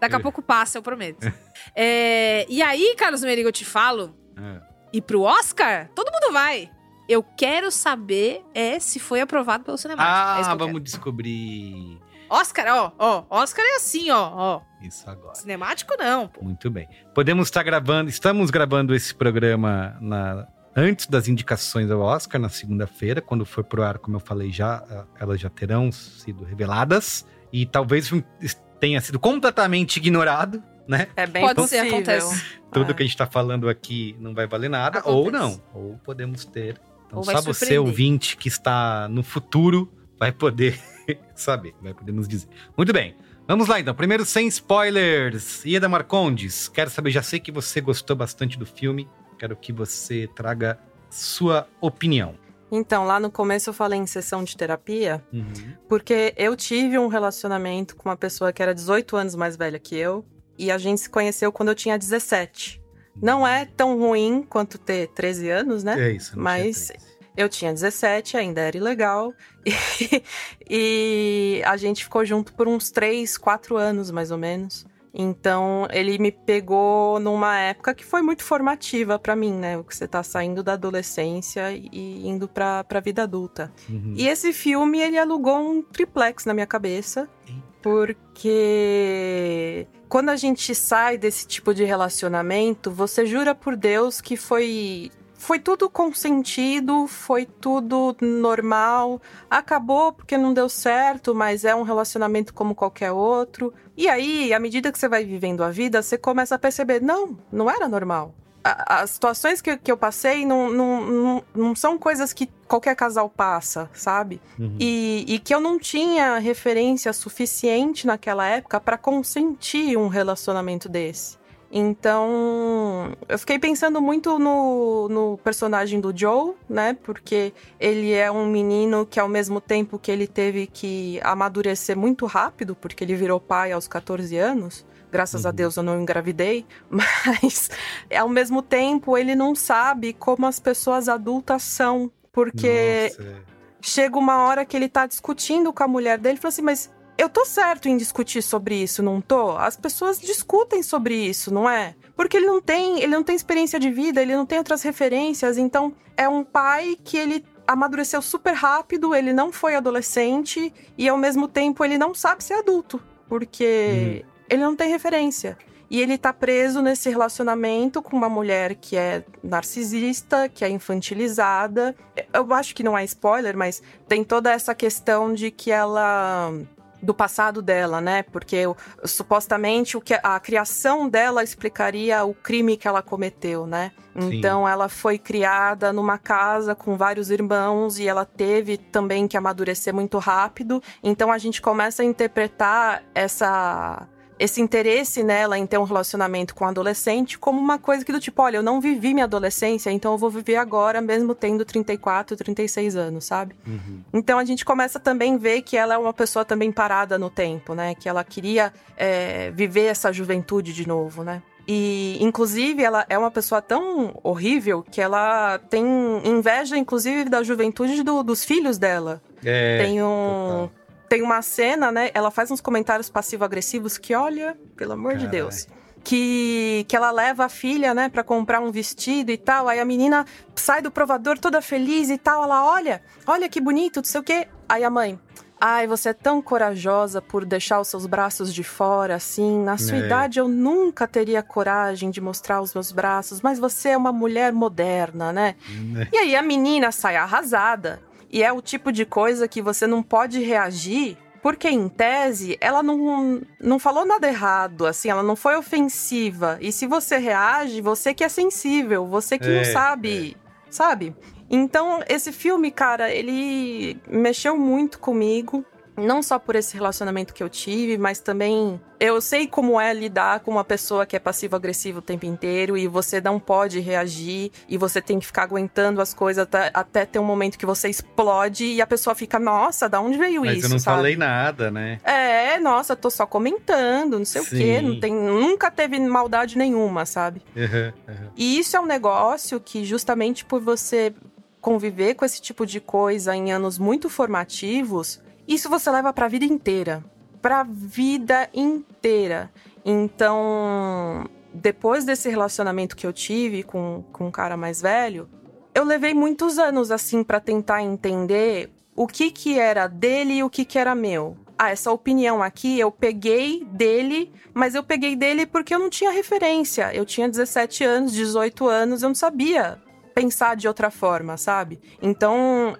[SPEAKER 2] Daqui a pouco passa, eu prometo. É, E aí, Carlos Merigo, eu te falo.
[SPEAKER 1] É.
[SPEAKER 2] E pro Oscar, todo mundo vai. Eu quero saber é se foi aprovado pelo Cinemático. É
[SPEAKER 1] Ah,
[SPEAKER 2] eu
[SPEAKER 1] vamos descobrir
[SPEAKER 2] quero. Oscar, ó, ó. Oscar é assim, ó, ó.
[SPEAKER 1] isso agora.
[SPEAKER 2] Cinemático não, pô.
[SPEAKER 1] Muito bem. Podemos estar gravando, estamos gravando esse programa na antes das indicações ao Oscar, na segunda-feira, quando for pro ar, como eu falei já, elas já terão sido reveladas e talvez tenha sido completamente ignorado, né?
[SPEAKER 3] É bem
[SPEAKER 2] Pode ser,
[SPEAKER 3] possível.
[SPEAKER 2] acontece.
[SPEAKER 1] Tudo
[SPEAKER 3] É.
[SPEAKER 1] que a gente tá falando aqui não vai valer nada, ou
[SPEAKER 2] Acontece.
[SPEAKER 1] não, ou podemos ter. Então
[SPEAKER 2] Ou vai
[SPEAKER 1] só você, ouvinte, que está no futuro, vai poder saber, vai poder nos dizer. Muito bem. Vamos lá então. Primeiro, sem spoilers. Ieda Marcondes, quero saber, já sei que você gostou bastante do filme. Quero que você traga sua opinião.
[SPEAKER 3] Então, lá no começo eu falei em sessão de terapia,
[SPEAKER 1] Uhum.
[SPEAKER 3] porque eu tive um relacionamento com uma pessoa que era 18 anos mais velha que eu, e a gente se conheceu quando eu tinha 17. Não é tão ruim quanto ter 13 anos, né?
[SPEAKER 1] É isso. não
[SPEAKER 3] Mas. Eu tinha 17, ainda era ilegal. E, e a gente ficou junto por uns 3, 4 anos, mais ou menos. Então, ele me pegou numa época que foi muito formativa pra mim, né? O que você tá saindo da adolescência e indo pra, pra vida adulta.
[SPEAKER 1] Uhum.
[SPEAKER 3] E esse filme, ele alugou um triplex na minha cabeça. Porque quando a gente sai desse tipo de relacionamento, você jura por Deus que foi foi tudo consentido, foi tudo normal. Acabou porque não deu certo, mas é um relacionamento como qualquer outro. E aí, à medida que você vai vivendo a vida, você começa a perceber: não, não era normal. A- As situações que, que eu passei não, não, não, não são coisas que qualquer casal passa, sabe?
[SPEAKER 1] Uhum.
[SPEAKER 3] E, e que eu não tinha referência suficiente naquela época para consentir um relacionamento desse. Então, eu fiquei pensando muito no, no personagem do Joe, né? Porque ele é um menino que, ao mesmo tempo que ele teve que amadurecer muito rápido, porque ele virou pai aos 14 anos. Graças a Deus eu não engravidei, mas ao mesmo tempo ele não sabe como as pessoas adultas são. Porque
[SPEAKER 1] Nossa, é.
[SPEAKER 3] chega uma hora que ele tá discutindo com a mulher dele e fala assim: Mas eu tô certo em discutir sobre isso, não tô? As pessoas discutem sobre isso, não é? Porque ele não tem, ele não tem experiência de vida, ele não tem outras referências, então é um pai que ele amadureceu super rápido, ele não foi adolescente e ao mesmo tempo ele não sabe ser adulto, porque ele não tem referência. E ele tá preso nesse relacionamento com uma mulher que é narcisista, que é infantilizada. Eu acho que não é spoiler, mas tem toda essa questão de que ela do passado dela, né? Porque supostamente o que a criação dela explicaria o crime que ela cometeu, né?
[SPEAKER 1] Sim.
[SPEAKER 3] Então ela foi criada numa casa com vários irmãos e ela teve também que amadurecer muito rápido. Então a gente começa a interpretar essa esse interesse nela em ter um relacionamento com um adolescente como uma coisa que do tipo, olha, eu não vivi minha adolescência, então eu vou viver agora mesmo tendo 34, 36 anos, sabe?
[SPEAKER 1] Uhum.
[SPEAKER 3] Então a gente começa também a ver que ela é uma pessoa também parada no tempo, né? Que ela queria é, viver essa juventude de novo, né? E, inclusive, ela é uma pessoa tão horrível que ela tem inveja, inclusive, da juventude do- dos filhos dela.
[SPEAKER 1] É,
[SPEAKER 3] tem um. Tem uma cena, né? Ela faz uns comentários passivo-agressivos que, olha, pelo amor de
[SPEAKER 1] Carai.
[SPEAKER 3] Deus. que, que ela leva a filha, né, para comprar um vestido e tal. Aí a menina sai do provador toda feliz e tal. Ela olha, olha que bonito, não sei o quê. Aí a mãe, Ai, você é tão corajosa por deixar os seus braços de fora, assim. Na sua
[SPEAKER 12] É.
[SPEAKER 3] idade eu nunca teria coragem de mostrar os meus braços, mas você é uma mulher moderna, né? E aí a menina sai arrasada. E é o tipo de coisa que você não pode reagir, porque em tese ela não, não falou nada errado, assim, ela não foi ofensiva. E se você reage, você que é sensível, você que
[SPEAKER 12] É,
[SPEAKER 3] não sabe, sabe? Então, esse filme, cara, ele mexeu muito comigo. Não só por esse relacionamento que eu tive, mas também eu sei como é lidar com uma pessoa que é passivo-agressiva o tempo inteiro e você não pode reagir e você tem que ficar aguentando as coisas até, até ter um momento que você explode e a pessoa fica, nossa, da onde veio
[SPEAKER 1] Mas
[SPEAKER 3] isso?
[SPEAKER 1] eu não
[SPEAKER 3] sabe?
[SPEAKER 1] falei nada, né?
[SPEAKER 3] É, nossa, tô só comentando, não sei o quê,
[SPEAKER 1] Sim.
[SPEAKER 3] não tem, nunca teve maldade nenhuma, sabe?
[SPEAKER 1] Uhum, uhum.
[SPEAKER 3] E isso é um negócio que, justamente por você conviver com esse tipo de coisa em anos muito formativos, isso você leva pra vida inteira. Pra vida inteira. Então, depois desse relacionamento que eu tive com, com um cara mais velho, eu levei muitos anos, assim, pra tentar entender o que que era dele e o que que era meu. Ah, essa opinião aqui eu peguei dele, mas eu peguei dele porque eu não tinha referência. Eu tinha 17 anos, 18 anos, eu não sabia pensar de outra forma, sabe? Então,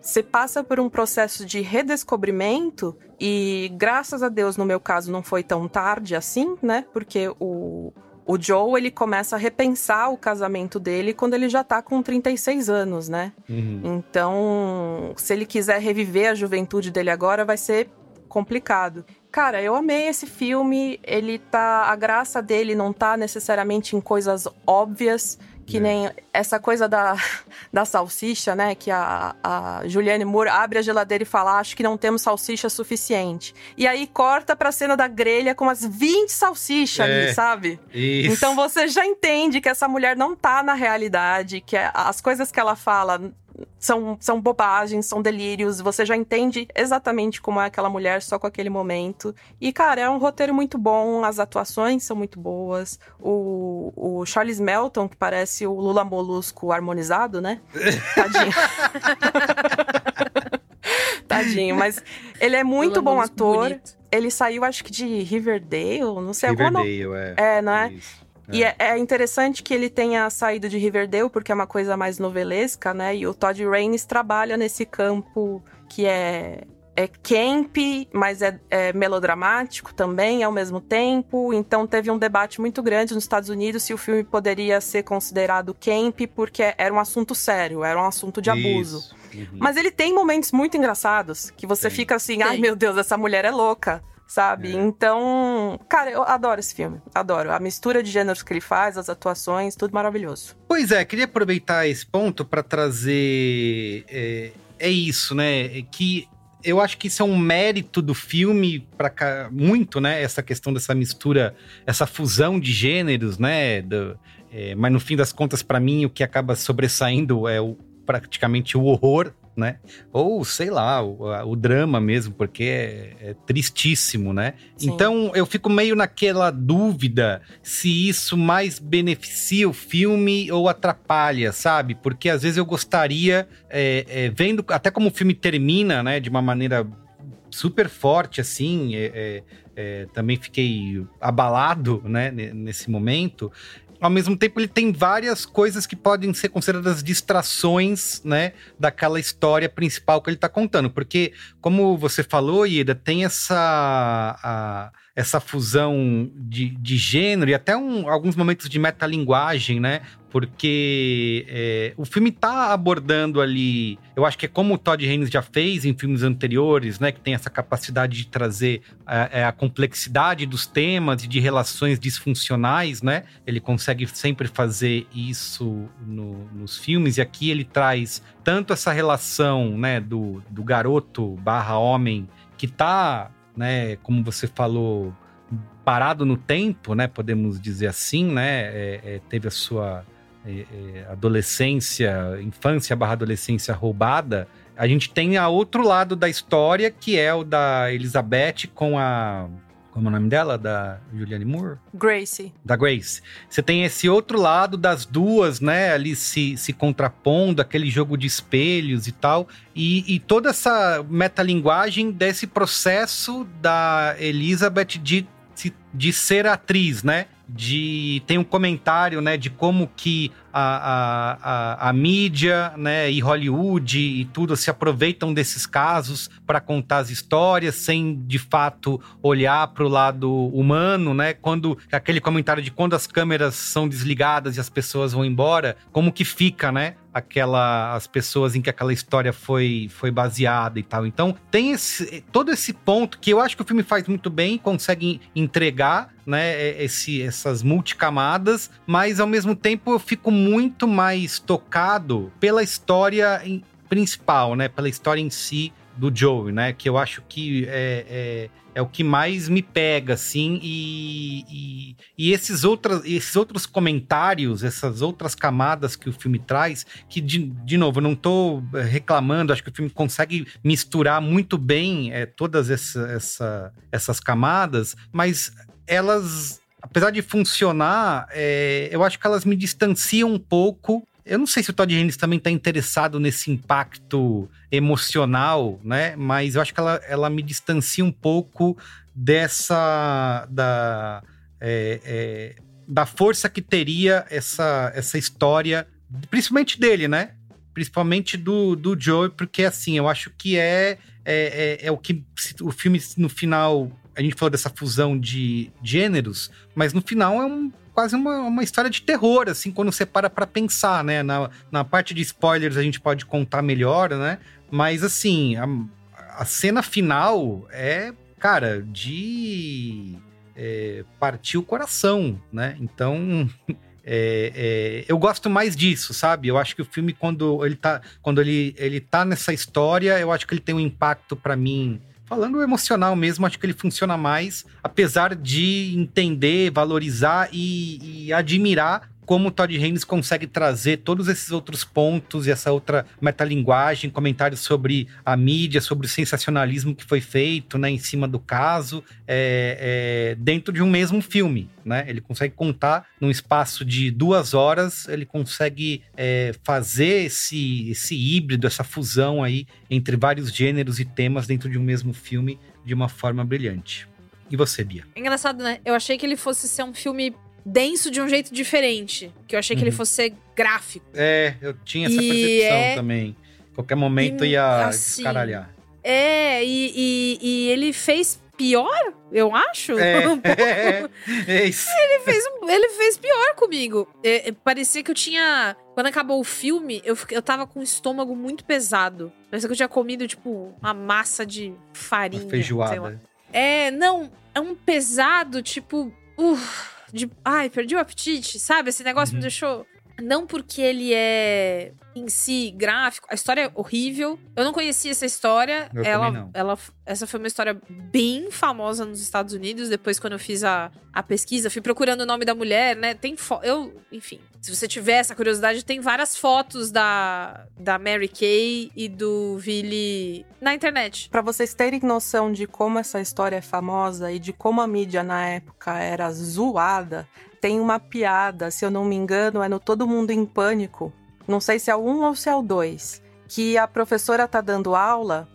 [SPEAKER 3] você passa por um processo de redescobrimento e, graças a Deus, no meu caso, não foi tão tarde assim, né? Porque o, o Joe, ele começa a repensar o casamento dele quando ele já tá com 36 anos, né?
[SPEAKER 1] Uhum.
[SPEAKER 3] Então, se ele quiser reviver a juventude dele agora, vai ser complicado. Cara, eu amei esse filme. Ele tá. A graça dele não tá necessariamente em coisas óbvias. Que nem essa coisa da, da salsicha, né? Que a, a Juliane Moore abre a geladeira e fala: Acho que não temos salsicha suficiente. E aí corta pra cena da grelha com umas 20 salsichas
[SPEAKER 1] É,
[SPEAKER 3] ali, sabe?
[SPEAKER 1] isso.
[SPEAKER 3] Então você já entende que essa mulher não tá na realidade, que a- as coisas que ela fala são, são bobagens, são delírios. Você já entende exatamente como é aquela mulher só com aquele momento. E, cara, é um roteiro muito bom, as atuações são muito boas. O, o Charles Melton, que parece o Lula Molusco harmonizado, né? Tadinho. Tadinho, mas ele é muito
[SPEAKER 1] Lula
[SPEAKER 3] bom
[SPEAKER 1] Molusco
[SPEAKER 3] ator.
[SPEAKER 1] bonito.
[SPEAKER 3] Ele saiu, acho que de Riverdale, não sei, alguma no-
[SPEAKER 1] Riverdale, é.
[SPEAKER 3] É, não é? E é, é interessante que ele tenha saído de Riverdale, porque é uma coisa mais novelesca, né? E o Todd Raines trabalha nesse campo que é, é camp, mas é, é melodramático também ao mesmo tempo. Então teve um debate muito grande nos Estados Unidos se o filme poderia ser considerado camp, porque era um assunto sério, era um assunto de abuso.
[SPEAKER 1] Uhum.
[SPEAKER 3] Mas ele tem momentos muito engraçados, que você fica assim, ai meu Deus, essa mulher é louca, sabe? Então, cara, eu adoro esse filme, adoro. A mistura de gêneros que ele faz, as atuações, tudo maravilhoso.
[SPEAKER 1] Pois é, queria aproveitar esse ponto para trazer. É, é isso, né? É que eu acho que isso é um mérito do filme para muito, né? Essa questão dessa mistura, essa fusão de gêneros, né? Do- é, mas no fim das contas, para mim, o que acaba sobressaindo é o, praticamente o horror, né? Ou sei lá, o, o drama mesmo, porque é, é tristíssimo, né?
[SPEAKER 12] Sim.
[SPEAKER 1] Então eu fico meio naquela dúvida se isso mais beneficia o filme ou atrapalha, sabe? Porque às vezes eu gostaria, é, é, vendo até como o filme termina, né, de uma maneira super forte, assim, é, é, é, também fiquei abalado, né, ne- nesse momento. Ao mesmo tempo, ele tem várias coisas que podem ser consideradas distrações, né, daquela história principal que ele tá contando. Porque, como você falou, Ieda, tem essa, a- essa fusão de, de gênero e até um- alguns momentos de metalinguagem, né? Porque é, o filme tá abordando ali, eu acho que é como o Todd Haynes já fez em filmes anteriores, né? Que tem essa capacidade de trazer a, é, a complexidade dos temas e de relações disfuncionais, né? Ele consegue sempre fazer isso no- nos filmes, e aqui ele traz tanto essa relação, né, do, do garoto barra homem que tá, né, como você falou, parado no tempo, né? Podemos dizer assim, né? é, é, teve a sua é, é, adolescência, infância barra adolescência roubada. A gente tem a outro lado da história, que é o da Elizabeth com a. Como é o nome dela? Da Julianne Moore?
[SPEAKER 3] Gracie.
[SPEAKER 1] Da Grace. Você tem esse outro lado das duas, né? Ali se, se contrapondo, aquele jogo de espelhos e tal. E, e toda essa metalinguagem desse processo da Elizabeth de, de ser atriz, né? De tem um comentário né de como que a, a, a, a, mídia né e Hollywood e tudo se aproveitam desses casos para contar as histórias sem de fato olhar para o lado humano né? Quando aquele comentário de quando as câmeras são desligadas e as pessoas vão embora como que fica né aquela as pessoas em que aquela história foi foi baseada e tal. Então, tem esse, todo esse ponto que eu acho que o filme faz muito bem, consegue entregar, né, esse essas multicamadas, mas ao mesmo tempo eu fico muito mais tocado pela história principal, né, pela história em si do Joe, né? Que eu acho que é, é, é o que mais me pega, assim, e, e, e, esses, outras, esses outros comentários, essas outras camadas que o filme traz, que, de, de novo, eu não tô eh, reclamando, acho que o filme consegue misturar muito bem é, todas essa, essa, essas camadas, mas elas apesar de funcionar, é, eu acho que elas me distanciam um pouco eu não sei se o Todd Haynes também está interessado nesse impacto emocional, né? Mas eu acho que ela, ela me distancia um pouco dessa. da, é, é, da força que teria essa, essa história, principalmente dele, né? Principalmente do, do Joe, porque assim, eu acho que é, é, é, é o que o filme no final. A gente falou dessa fusão de gêneros, mas no final é um quase uma, uma história de terror, assim, quando você para pra pensar, né? Na, na parte de spoilers a gente pode contar melhor, né? Mas, assim, a, a cena final é, cara, de é, partir o coração, né? Então. É, é, eu gosto mais disso, sabe? Eu acho que o filme, quando ele tá, quando ele, ele tá nessa história, eu acho que ele tem um impacto para mim falando emocional mesmo, acho que ele funciona mais, apesar de entender, valorizar e, e admirar como o Todd Haynes consegue trazer todos esses outros pontos e essa outra metalinguagem, comentários sobre a mídia, sobre o sensacionalismo que foi feito né, em cima do caso, é, é, dentro de um mesmo filme. Né? Ele consegue contar num espaço de duas horas, ele consegue é, fazer esse, esse híbrido, essa fusão aí entre vários gêneros e temas dentro de um mesmo filme de uma forma brilhante. E você, Bia?
[SPEAKER 2] Engraçado, né? Eu achei que ele fosse ser um filme denso de um jeito diferente. Que eu achei que ele uhum. fosse ser gráfico.
[SPEAKER 1] É, eu tinha essa e percepção é... também. Qualquer momento e, ia assim, descaralhar.
[SPEAKER 2] É, e, e, e, ele fez pior, eu acho.
[SPEAKER 1] É, é, é isso.
[SPEAKER 2] Ele fez, ele fez pior comigo. É, é, parecia que eu tinha. Quando acabou o filme, eu, eu tava com o estômago muito pesado. Parecia que eu tinha comido, tipo, uma massa de farinha. Uma
[SPEAKER 1] feijoada.
[SPEAKER 2] É, não, é um pesado, tipo. Uh, de ai, perdi o apetite, sabe? Esse negócio uhum. me deixou. Não porque ele é em si gráfico, a história é horrível. Eu não conhecia essa história.
[SPEAKER 1] Eu
[SPEAKER 2] ela,
[SPEAKER 1] não.
[SPEAKER 2] ela, essa foi uma história bem famosa nos Estados Unidos. Depois, quando eu fiz a, a pesquisa, fui procurando o nome da mulher, né? Tem eu, enfim, se você tiver essa curiosidade, tem várias fotos da, da Mary Kay e do Billy na internet.
[SPEAKER 3] Para vocês terem noção de como essa história é famosa e de como a mídia na época era zoada, tem uma piada, se eu não me engano, é no Todo Mundo em Pânico. Não sei se é o 1 ou se é o 2. Que a professora tá dando aula,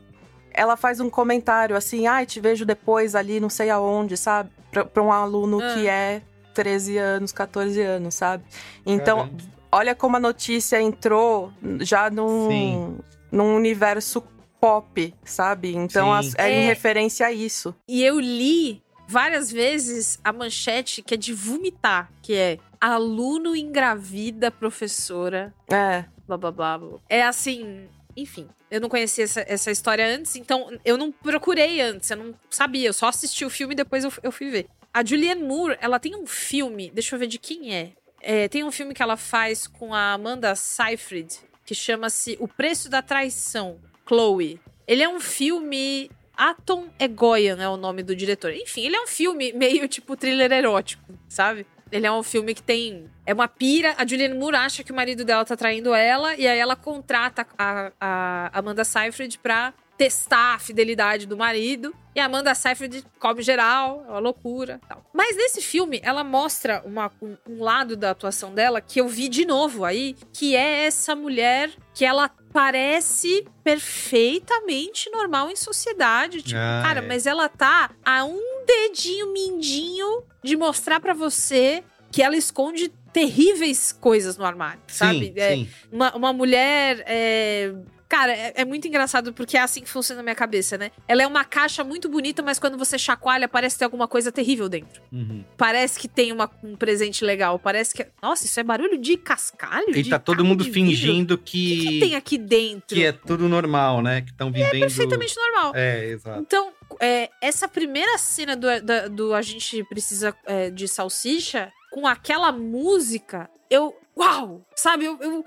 [SPEAKER 3] ela faz um comentário assim, ai, ah, te vejo depois ali, não sei aonde, sabe? Pra, pra um aluno ah. que é 13 anos, 14 anos, sabe? Então, Caramba. olha como a notícia entrou já num, num universo pop, sabe? Então, as, é, é em referência a isso.
[SPEAKER 2] E eu li várias vezes a manchete que é de vomitar, que é aluno engravida professora.
[SPEAKER 3] É.
[SPEAKER 2] Blá, blá, blá, blá. É assim, enfim. Eu não conhecia essa, essa história antes, então eu não procurei antes, eu não sabia, eu só assisti o filme e depois eu, eu fui ver. A Julianne Moore, ela tem um filme, deixa eu ver de quem é. é tem um filme que ela faz com a Amanda Seyfried, que chama-se O Preço da Traição, Chloe. Ele é um filme Atom Egoyan é o nome do diretor. Enfim, ele é um filme meio tipo thriller erótico, sabe? Ele é um filme que tem. É uma pira. A Julianne Moore acha que o marido dela tá traindo ela, e aí ela contrata a, a Amanda Seyfried pra testar a fidelidade do marido. E a Amanda Seyfried come geral, é uma loucura tal. Mas nesse filme, ela mostra uma, um, um, lado da atuação dela que eu vi de novo aí, que é essa mulher que ela parece perfeitamente normal em sociedade. Tipo, ah, cara, é. mas ela tá a um dedinho mindinho de mostrar para você que ela esconde terríveis coisas no armário, sabe?
[SPEAKER 1] Sim, é, sim.
[SPEAKER 2] Uma, uma mulher é, Cara, é, é, muito engraçado porque é assim que funciona na minha cabeça, né? Ela é uma caixa muito bonita, mas quando você chacoalha, parece ter alguma coisa terrível dentro.
[SPEAKER 1] Uhum.
[SPEAKER 2] Parece que tem uma, um presente legal. Parece que. Nossa, isso é barulho de cascalho?
[SPEAKER 1] E
[SPEAKER 2] de
[SPEAKER 1] tá todo mundo fingindo que.
[SPEAKER 2] O que, que, tem aqui dentro?
[SPEAKER 1] Que é tudo normal, né? Que estão vivendo.
[SPEAKER 2] E é perfeitamente normal.
[SPEAKER 1] É, exato.
[SPEAKER 2] Então, é, essa primeira cena do, do, do A gente precisa é, de salsicha, com aquela música, eu uau! Sabe? Eu, eu,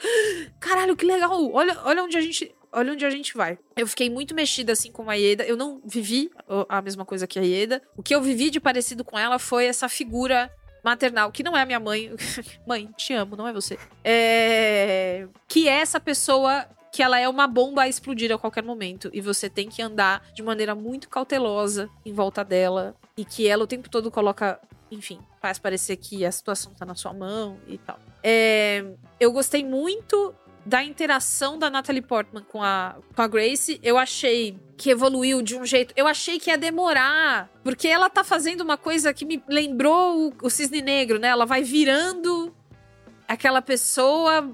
[SPEAKER 2] Caralho, que legal! Olha, olha onde a gente. Olha onde a gente vai. Eu fiquei muito mexida assim com a Ieda. Eu não vivi a mesma coisa que a Ieda. O que eu vivi de parecido com ela foi essa figura maternal, que não é a minha mãe. mãe, te amo, não é você. É... Que é essa pessoa que ela é uma bomba a explodir a qualquer momento. E você tem que andar de maneira muito cautelosa em volta dela. E que ela o tempo todo coloca enfim, faz parecer que a situação tá na sua mão e tal. É, eu gostei muito da interação da Natalie Portman com a, com a Grace. Eu achei que evoluiu de um jeito. Eu achei que ia demorar. Porque ela tá fazendo uma coisa que me lembrou o, o Cisne Negro, né? Ela vai virando aquela pessoa.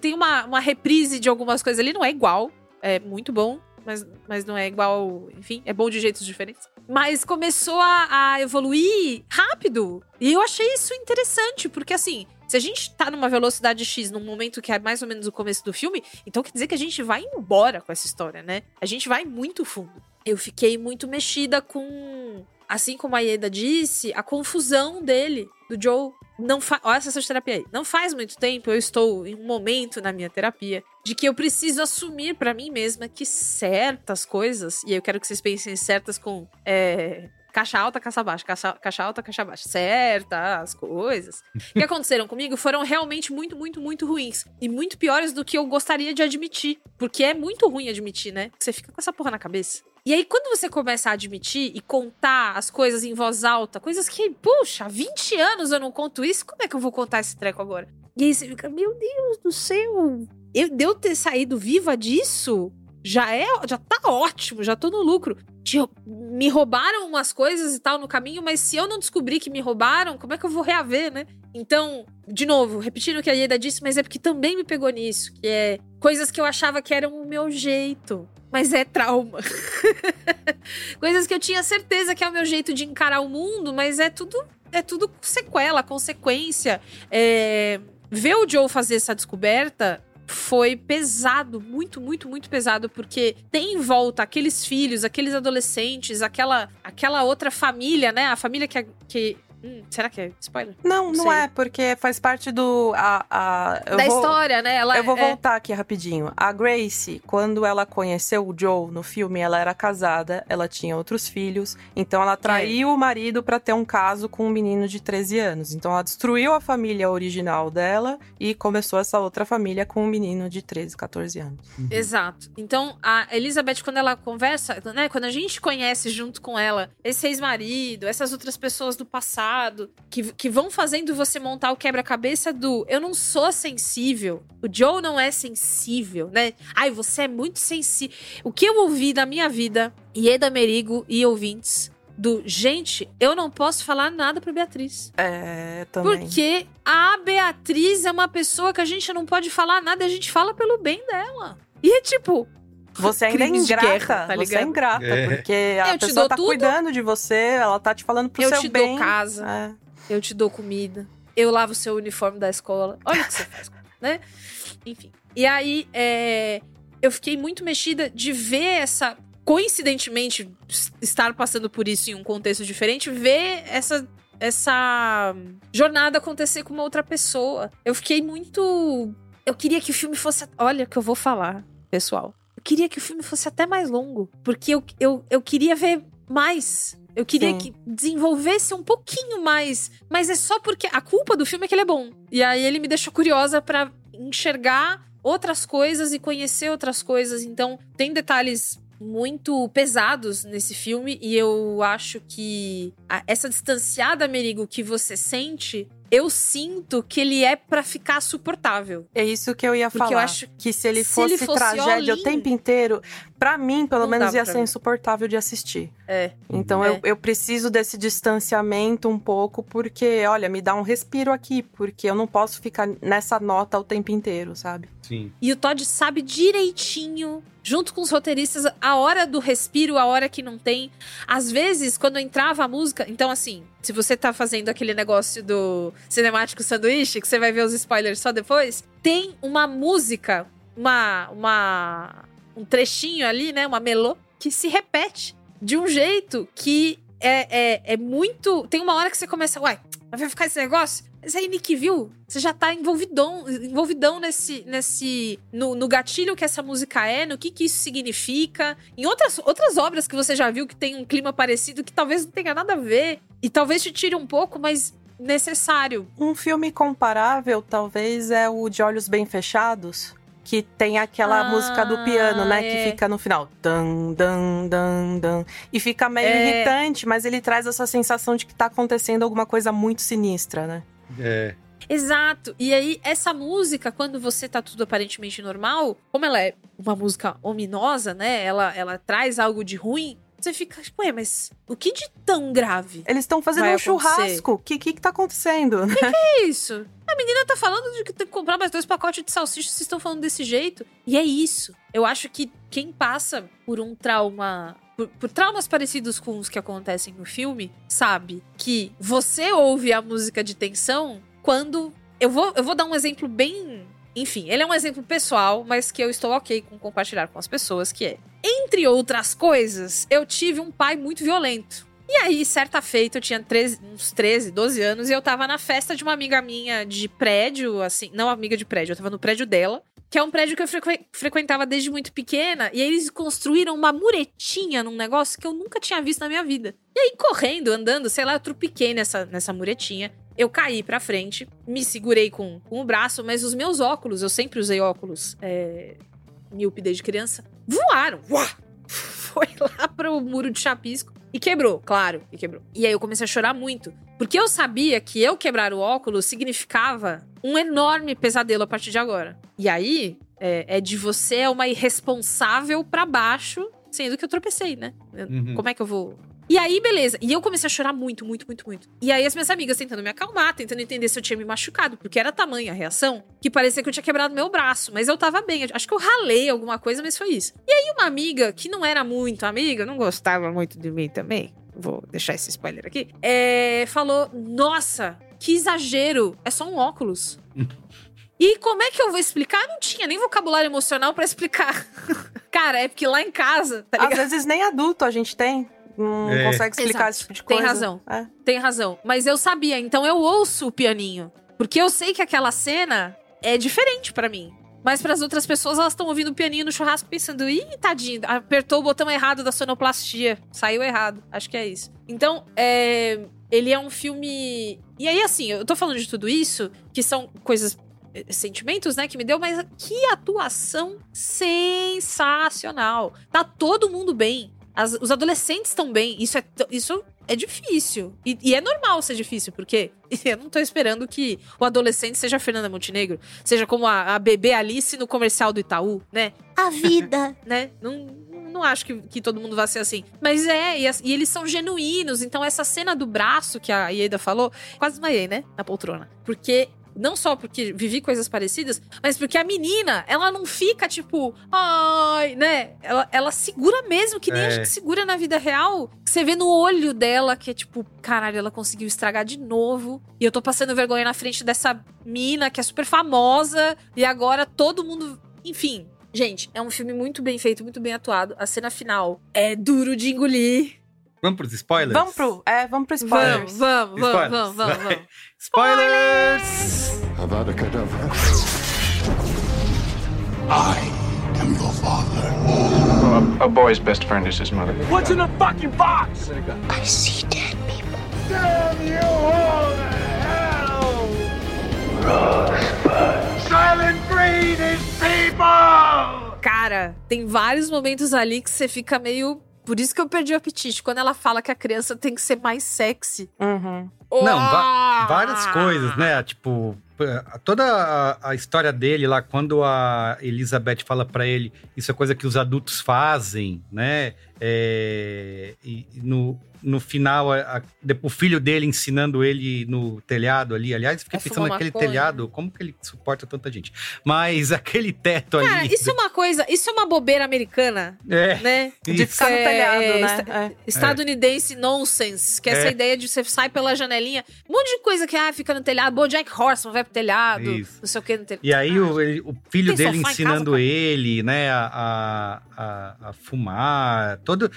[SPEAKER 2] Tem uma, uma reprise de algumas coisas ali, não é igual. É muito bom, mas, mas não é igual. Enfim, é bom de jeitos diferentes. Mas começou a, a evoluir rápido. E eu achei isso interessante, porque assim, se a gente tá numa velocidade X num momento que é mais ou menos o começo do filme, então quer dizer que a gente vai embora com essa história, né? A gente vai muito fundo. Eu fiquei muito mexida com. Assim como a Ieda disse, a confusão dele, do Joe. Não fa... Olha essa terapia aí. Não faz muito tempo, eu estou em um momento na minha terapia de que eu preciso assumir para mim mesma que certas coisas, e eu quero que vocês pensem certas com é, caixa alta, caixa baixa, caixa, caixa alta, caixa baixa, certas coisas que aconteceram comigo foram realmente muito, muito, muito ruins. E muito piores do que eu gostaria de admitir. Porque é muito ruim admitir, né? Você fica com essa porra na cabeça. E aí, quando você começa a admitir e contar as coisas em voz alta, coisas que, puxa, há 20 anos eu não conto isso, como é que eu vou contar esse treco agora? E aí você fica, meu Deus do céu, eu, de eu ter saído viva disso, já é, já tá ótimo, já tô no lucro. Me roubaram umas coisas e tal no caminho, mas se eu não descobrir que me roubaram, como é que eu vou reaver, né? Então, de novo, repetindo o que a Ieda disse, mas é porque também me pegou nisso, que é coisas que eu achava que eram o meu jeito, mas é trauma. coisas que eu tinha certeza que é o meu jeito de encarar o mundo, mas é tudo é tudo sequela, consequência. É... Ver o Joe fazer essa descoberta foi pesado, muito, muito, muito pesado, porque tem em volta aqueles filhos, aqueles adolescentes, aquela, aquela outra família, né? A família que, que Hum, será que é spoiler?
[SPEAKER 3] Não, não, não é, porque faz parte do. A, a,
[SPEAKER 2] da
[SPEAKER 3] vou,
[SPEAKER 2] história, né? Ela
[SPEAKER 3] eu vou
[SPEAKER 2] é...
[SPEAKER 3] voltar aqui rapidinho. A Grace, quando ela conheceu o Joe no filme, ela era casada, ela tinha outros filhos. Então ela traiu é. o marido para ter um caso com um menino de 13 anos. Então ela destruiu a família original dela e começou essa outra família com um menino de 13, 14 anos.
[SPEAKER 2] Uhum. Exato. Então a Elizabeth, quando ela conversa, né? Quando a gente conhece junto com ela esse ex-marido, essas outras pessoas do passado que, que vão fazendo você montar o quebra-cabeça do eu não sou sensível, o Joe não é sensível, né? Ai, você é muito sensível. O que eu ouvi da minha vida, Ieda Merigo e ouvintes, do gente, eu não posso falar nada pra Beatriz.
[SPEAKER 3] É, também.
[SPEAKER 2] Porque a Beatriz é uma pessoa que a gente não pode falar nada, a gente fala pelo bem dela. E é tipo,
[SPEAKER 3] você ainda é ingrata. Guerra, tá você é ingrata, é. porque a eu pessoa tá tudo. cuidando de você, ela tá te falando pro
[SPEAKER 2] eu
[SPEAKER 3] seu bem.
[SPEAKER 2] Eu te dou casa, é. eu te dou comida, eu lavo o seu uniforme da escola. Olha o que você faz, né? Enfim. E aí, é, eu fiquei muito mexida de ver essa. Coincidentemente, estar passando por isso em um contexto diferente, ver essa essa jornada acontecer com uma outra pessoa. Eu fiquei muito. Eu queria que o filme fosse. Olha o que eu vou falar, pessoal. Eu queria que o filme fosse até mais longo. Porque eu, eu, eu queria ver mais. Eu queria Sim. que desenvolvesse um pouquinho mais. Mas é só porque a culpa do filme é que ele é bom. E aí ele me deixou curiosa para enxergar outras coisas e conhecer outras coisas. Então, tem detalhes muito pesados nesse filme e eu acho que a- essa distanciada, Merigo, que você sente, eu sinto que ele é pra ficar suportável.
[SPEAKER 3] É isso que eu ia
[SPEAKER 2] Porque eu
[SPEAKER 3] falar.
[SPEAKER 2] acho
[SPEAKER 3] que se ele
[SPEAKER 2] se
[SPEAKER 3] fosse,
[SPEAKER 2] ele fosse
[SPEAKER 3] tragédia o tempo inteiro, pra mim, pelo
[SPEAKER 2] Não
[SPEAKER 3] menos, ia ser
[SPEAKER 2] mim.
[SPEAKER 3] insuportável de assistir.
[SPEAKER 2] É.
[SPEAKER 3] Então
[SPEAKER 2] É.
[SPEAKER 3] eu, eu preciso desse distanciamento um pouco, porque, olha, me dá um respiro aqui, porque eu não posso ficar nessa nota o tempo inteiro, sabe?
[SPEAKER 1] Sim.
[SPEAKER 2] E o Todd sabe direitinho, junto com os roteiristas, a hora do respiro, a hora que não tem. Às vezes, quando entrava a música. Então, assim, se você tá fazendo aquele negócio do cinemático sanduíche, que você vai ver os spoilers só depois, tem uma música, uma. uma um trechinho ali, né? Uma melô, que se repete de um jeito que é, é, é muito. Tem uma hora que você começa, uai, vai ficar esse negócio? Mas aí, Nick viu, você já tá envolvidão, envolvidão nesse. nesse no, no gatilho que essa música é, no que, que isso significa. Em outras, outras obras que você já viu que tem um clima parecido, que talvez não tenha nada a ver. E talvez te tire um pouco, mas necessário.
[SPEAKER 3] Um filme comparável, talvez, é o De Olhos Bem Fechados, que tem aquela
[SPEAKER 2] Ah,
[SPEAKER 3] música do piano, né?
[SPEAKER 2] é.
[SPEAKER 3] Que fica no final. Dan, dan, dan, dan. E fica meio
[SPEAKER 2] É.
[SPEAKER 3] irritante, mas ele traz essa sensação de que tá acontecendo alguma coisa muito sinistra, né?
[SPEAKER 1] É.
[SPEAKER 2] Exato. E aí, essa música, quando você tá tudo aparentemente normal, como ela é uma música ominosa, né? Ela, ela traz algo de ruim. Você fica, tipo, ué, mas o que de tão grave?
[SPEAKER 3] Eles estão fazendo
[SPEAKER 2] Vai
[SPEAKER 3] um
[SPEAKER 2] acontecer?
[SPEAKER 3] churrasco. O que, que que tá acontecendo?
[SPEAKER 2] Que é isso? A menina tá falando de que tem que comprar mais dois pacotes de salsicha, vocês estão falando desse jeito. E é isso. Eu acho que quem passa por um trauma. Por, por traumas parecidos com os que acontecem no filme, sabe que você ouve a música de tensão quando. Eu vou, eu vou dar um exemplo bem. Enfim, ele é um exemplo pessoal, mas que eu estou ok com compartilhar com as pessoas, que é. Entre outras coisas, eu tive um pai muito violento. E aí, certa feita, eu tinha 13, uns 13, 12 anos, e eu tava na festa de uma amiga minha de prédio, assim, não amiga de prédio, eu tava no prédio dela, que é um prédio que eu frequ- frequentava desde muito pequena, e aí eles construíram uma muretinha num negócio que eu nunca tinha visto na minha vida. E aí, correndo, andando, sei lá, eu trupiquei nessa, nessa muretinha, eu caí pra frente, me segurei com, com o braço, mas os meus óculos, eu sempre usei óculos é, míope desde criança, voaram. Uá! Foi lá pro muro de chapisco e quebrou, claro, e quebrou. E aí eu comecei a chorar muito. Porque eu sabia que eu quebrar o óculos significava um enorme pesadelo a partir de agora. E aí, é, é de você é uma irresponsável pra baixo, sendo que eu tropecei, né? Eu-
[SPEAKER 1] Uhum.
[SPEAKER 2] Como é que eu vou. E aí, beleza. E eu comecei a chorar muito, muito, muito, muito. E aí, as minhas amigas tentando me acalmar, tentando entender se eu tinha me machucado, porque era tamanha a reação que parecia que eu tinha quebrado meu braço. Mas eu tava bem. eu Acho que eu ralei alguma coisa, mas foi isso. E aí, uma amiga que não era muito amiga, não gostava muito de mim também. Vou deixar esse spoiler aqui. É, falou: Nossa, que exagero. É só um óculos. E como é que eu vou explicar? Não tinha nem vocabulário emocional pra explicar. Cara, é porque lá em casa, tá
[SPEAKER 3] Às vezes nem adulto a gente tem. Não
[SPEAKER 1] É.
[SPEAKER 3] consegue explicar
[SPEAKER 2] Exato.
[SPEAKER 3] esse tipo de
[SPEAKER 2] Tem
[SPEAKER 3] coisa.
[SPEAKER 2] razão.
[SPEAKER 3] É.
[SPEAKER 2] Tem razão. Mas eu sabia, então eu ouço o pianinho. Porque eu sei que aquela cena é diferente pra mim. Mas pras outras pessoas, elas estão ouvindo o pianinho no churrasco pensando, ih, tadinho, apertou o botão errado da sonoplastia. Saiu errado. Acho que é isso. Então, é, ele é um filme. E aí, assim, eu tô falando de tudo isso, que são coisas. eh, Sentimentos, né, que me deu, mas que atuação sensacional. Tá todo mundo bem. As- os adolescentes estão bem. Isso é, isso é difícil. E, e é normal ser difícil, porque eu não tô esperando que o adolescente seja a Fernanda Montenegro, seja como a, a bebê Alice no comercial do Itaú, né? A vida, né? Não, não acho que, que todo mundo vai ser assim. Mas é, e, as- e eles são genuínos. Então, essa cena do braço que a Ieda falou, quase desmaiei, né? Na poltrona. Porque. Não só porque vivi coisas parecidas, mas porque a menina, ela não fica tipo, ai, né? Ela, ela segura mesmo, que nem a
[SPEAKER 1] É.
[SPEAKER 2] gente segura na vida real. Você vê no olho dela que é tipo, caralho, ela conseguiu estragar de novo. E eu tô passando vergonha na frente dessa mina que é super famosa. E agora todo mundo. Enfim. Gente, é um filme muito bem feito, muito bem atuado. A cena final é duro de engolir.
[SPEAKER 1] Vamos pros spoilers?
[SPEAKER 3] Vamos pro, é, vamos pro spoilers.
[SPEAKER 2] Vamos, vamos, vamos,
[SPEAKER 1] Spoilers.
[SPEAKER 2] vamos, vamos, vamos.
[SPEAKER 1] Spoilers!
[SPEAKER 12] Avada Kedavra. I am your father.
[SPEAKER 11] a, a boy's best friend is his mother.
[SPEAKER 12] What's in the fucking box? I see dead people. Damn you all to hell! Rosebud. Silent breed is people!
[SPEAKER 2] Cara, tem vários momentos ali que você fica meio. Por isso que eu perdi o apetite. Quando ela fala que a criança tem que ser mais sexy.
[SPEAKER 3] Uhum.
[SPEAKER 1] Não, várias coisas, né? Tipo, toda a, a história dele lá, quando a Elizabeth fala pra ele, isso é coisa que os adultos fazem, né? É, e no, no final, a- a- o filho dele ensinando ele no telhado ali. Aliás, fiquei
[SPEAKER 2] É
[SPEAKER 1] pensando naquele
[SPEAKER 2] maconha.
[SPEAKER 1] telhado, como que ele suporta tanta gente? Mas aquele teto
[SPEAKER 2] Cara,
[SPEAKER 1] ali.
[SPEAKER 2] isso é uma coisa, isso é uma bobeira americana,
[SPEAKER 1] É,
[SPEAKER 2] né?
[SPEAKER 1] De
[SPEAKER 3] ficar no telhado, né?
[SPEAKER 2] esta-
[SPEAKER 3] É.
[SPEAKER 2] Estadunidense nonsense, que é essa
[SPEAKER 1] É.
[SPEAKER 2] ideia de você sai pela janelinha. Um monte de coisa que, ah, fica no telhado. Bom, Jack Horseman vai pro telhado,
[SPEAKER 1] Isso.
[SPEAKER 2] não sei o que no telhado.
[SPEAKER 1] E aí o, ele- o filho dele ensinando
[SPEAKER 2] casa,
[SPEAKER 1] ele, né, a, a, a, a fumar, todo...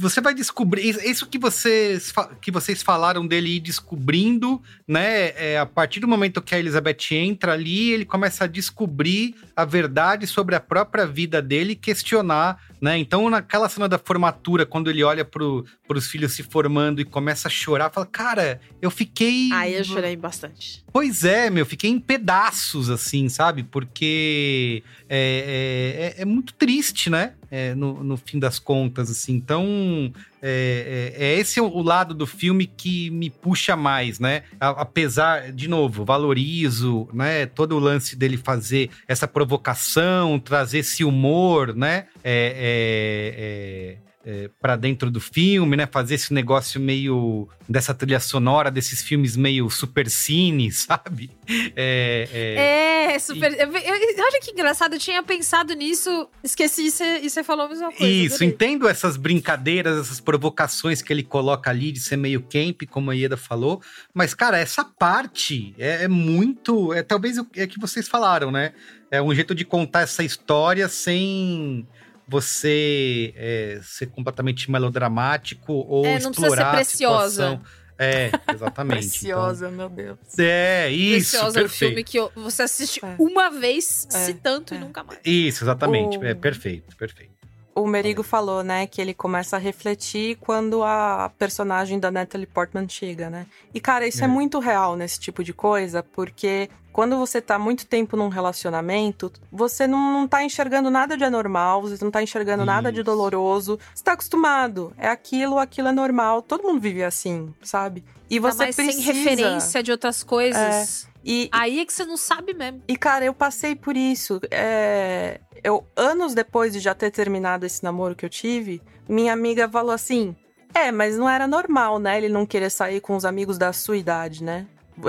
[SPEAKER 1] Você vai descobrir, isso- que vocês, que vocês falaram dele ir descobrindo, né, é, a partir do momento que a Elizabeth entra ali, ele começa a descobrir a verdade sobre a própria vida dele questionar, né, então naquela cena da formatura, quando ele olha pro, pros filhos se formando e começa a chorar, fala, cara, eu fiquei...
[SPEAKER 2] Aí eu chorei bastante.
[SPEAKER 1] Pois é, meu, fiquei em pedaços, assim, sabe? Porque é, é, é- é muito triste, né? É, no, no fim das contas, assim. Então, é, é- é esse o lado do filme que me puxa mais, né? Apesar, de novo, valorizo, né? Todo o lance dele fazer essa provocação, trazer esse humor, né? É, é, para dentro do filme, né? Fazer esse negócio meio dessa trilha sonora, desses filmes meio super cine, sabe? É, é-
[SPEAKER 2] É, super. eu- eu- olha que engraçado, eu tinha pensado nisso, esqueci e você- e você falou a mesma coisa.
[SPEAKER 1] Isso,
[SPEAKER 2] adorei.
[SPEAKER 1] entendo essas brincadeiras, essas provocações que ele coloca ali de ser meio camp, como a Ieda falou, mas, cara, essa parte é, é muito. É talvez o é que vocês falaram, né? É um jeito de contar essa história sem você é, ser completamente melodramático ou
[SPEAKER 2] É, não precisa ser
[SPEAKER 1] explorar a
[SPEAKER 2] preciosa.
[SPEAKER 1] situação. É, exatamente. então-
[SPEAKER 3] Preciosa, meu Deus.
[SPEAKER 1] é, isso,
[SPEAKER 2] Preciosa é o
[SPEAKER 1] perfeito.
[SPEAKER 2] filme que eu- você assiste uma vez,
[SPEAKER 3] É,
[SPEAKER 2] se tanto, e nunca mais.
[SPEAKER 1] Isso, exatamente.
[SPEAKER 3] O-
[SPEAKER 1] É perfeito, perfeito.
[SPEAKER 3] O Merigo falou, né, que ele começa a refletir quando a personagem da Natalie Portman chega, né? E, cara, isso é,
[SPEAKER 1] É.
[SPEAKER 3] muito real nesse tipo de coisa, porque quando você tá muito tempo num relacionamento, você não, não tá enxergando nada de anormal, você não tá enxergando nada de
[SPEAKER 1] Isso.
[SPEAKER 3] doloroso. Você tá acostumado. É aquilo, aquilo é normal. Todo mundo vive assim, sabe? E
[SPEAKER 2] Ainda
[SPEAKER 3] você
[SPEAKER 2] mais
[SPEAKER 3] precisa...
[SPEAKER 2] sem referência de outras coisas.
[SPEAKER 3] E,
[SPEAKER 2] Aí é que você não sabe mesmo.
[SPEAKER 3] e, cara, eu passei por isso. É, Eu, anos depois de já ter terminado esse namoro que eu tive, minha amiga falou assim: É, mas não era normal, né? Ele não querer sair com os amigos da sua idade, né?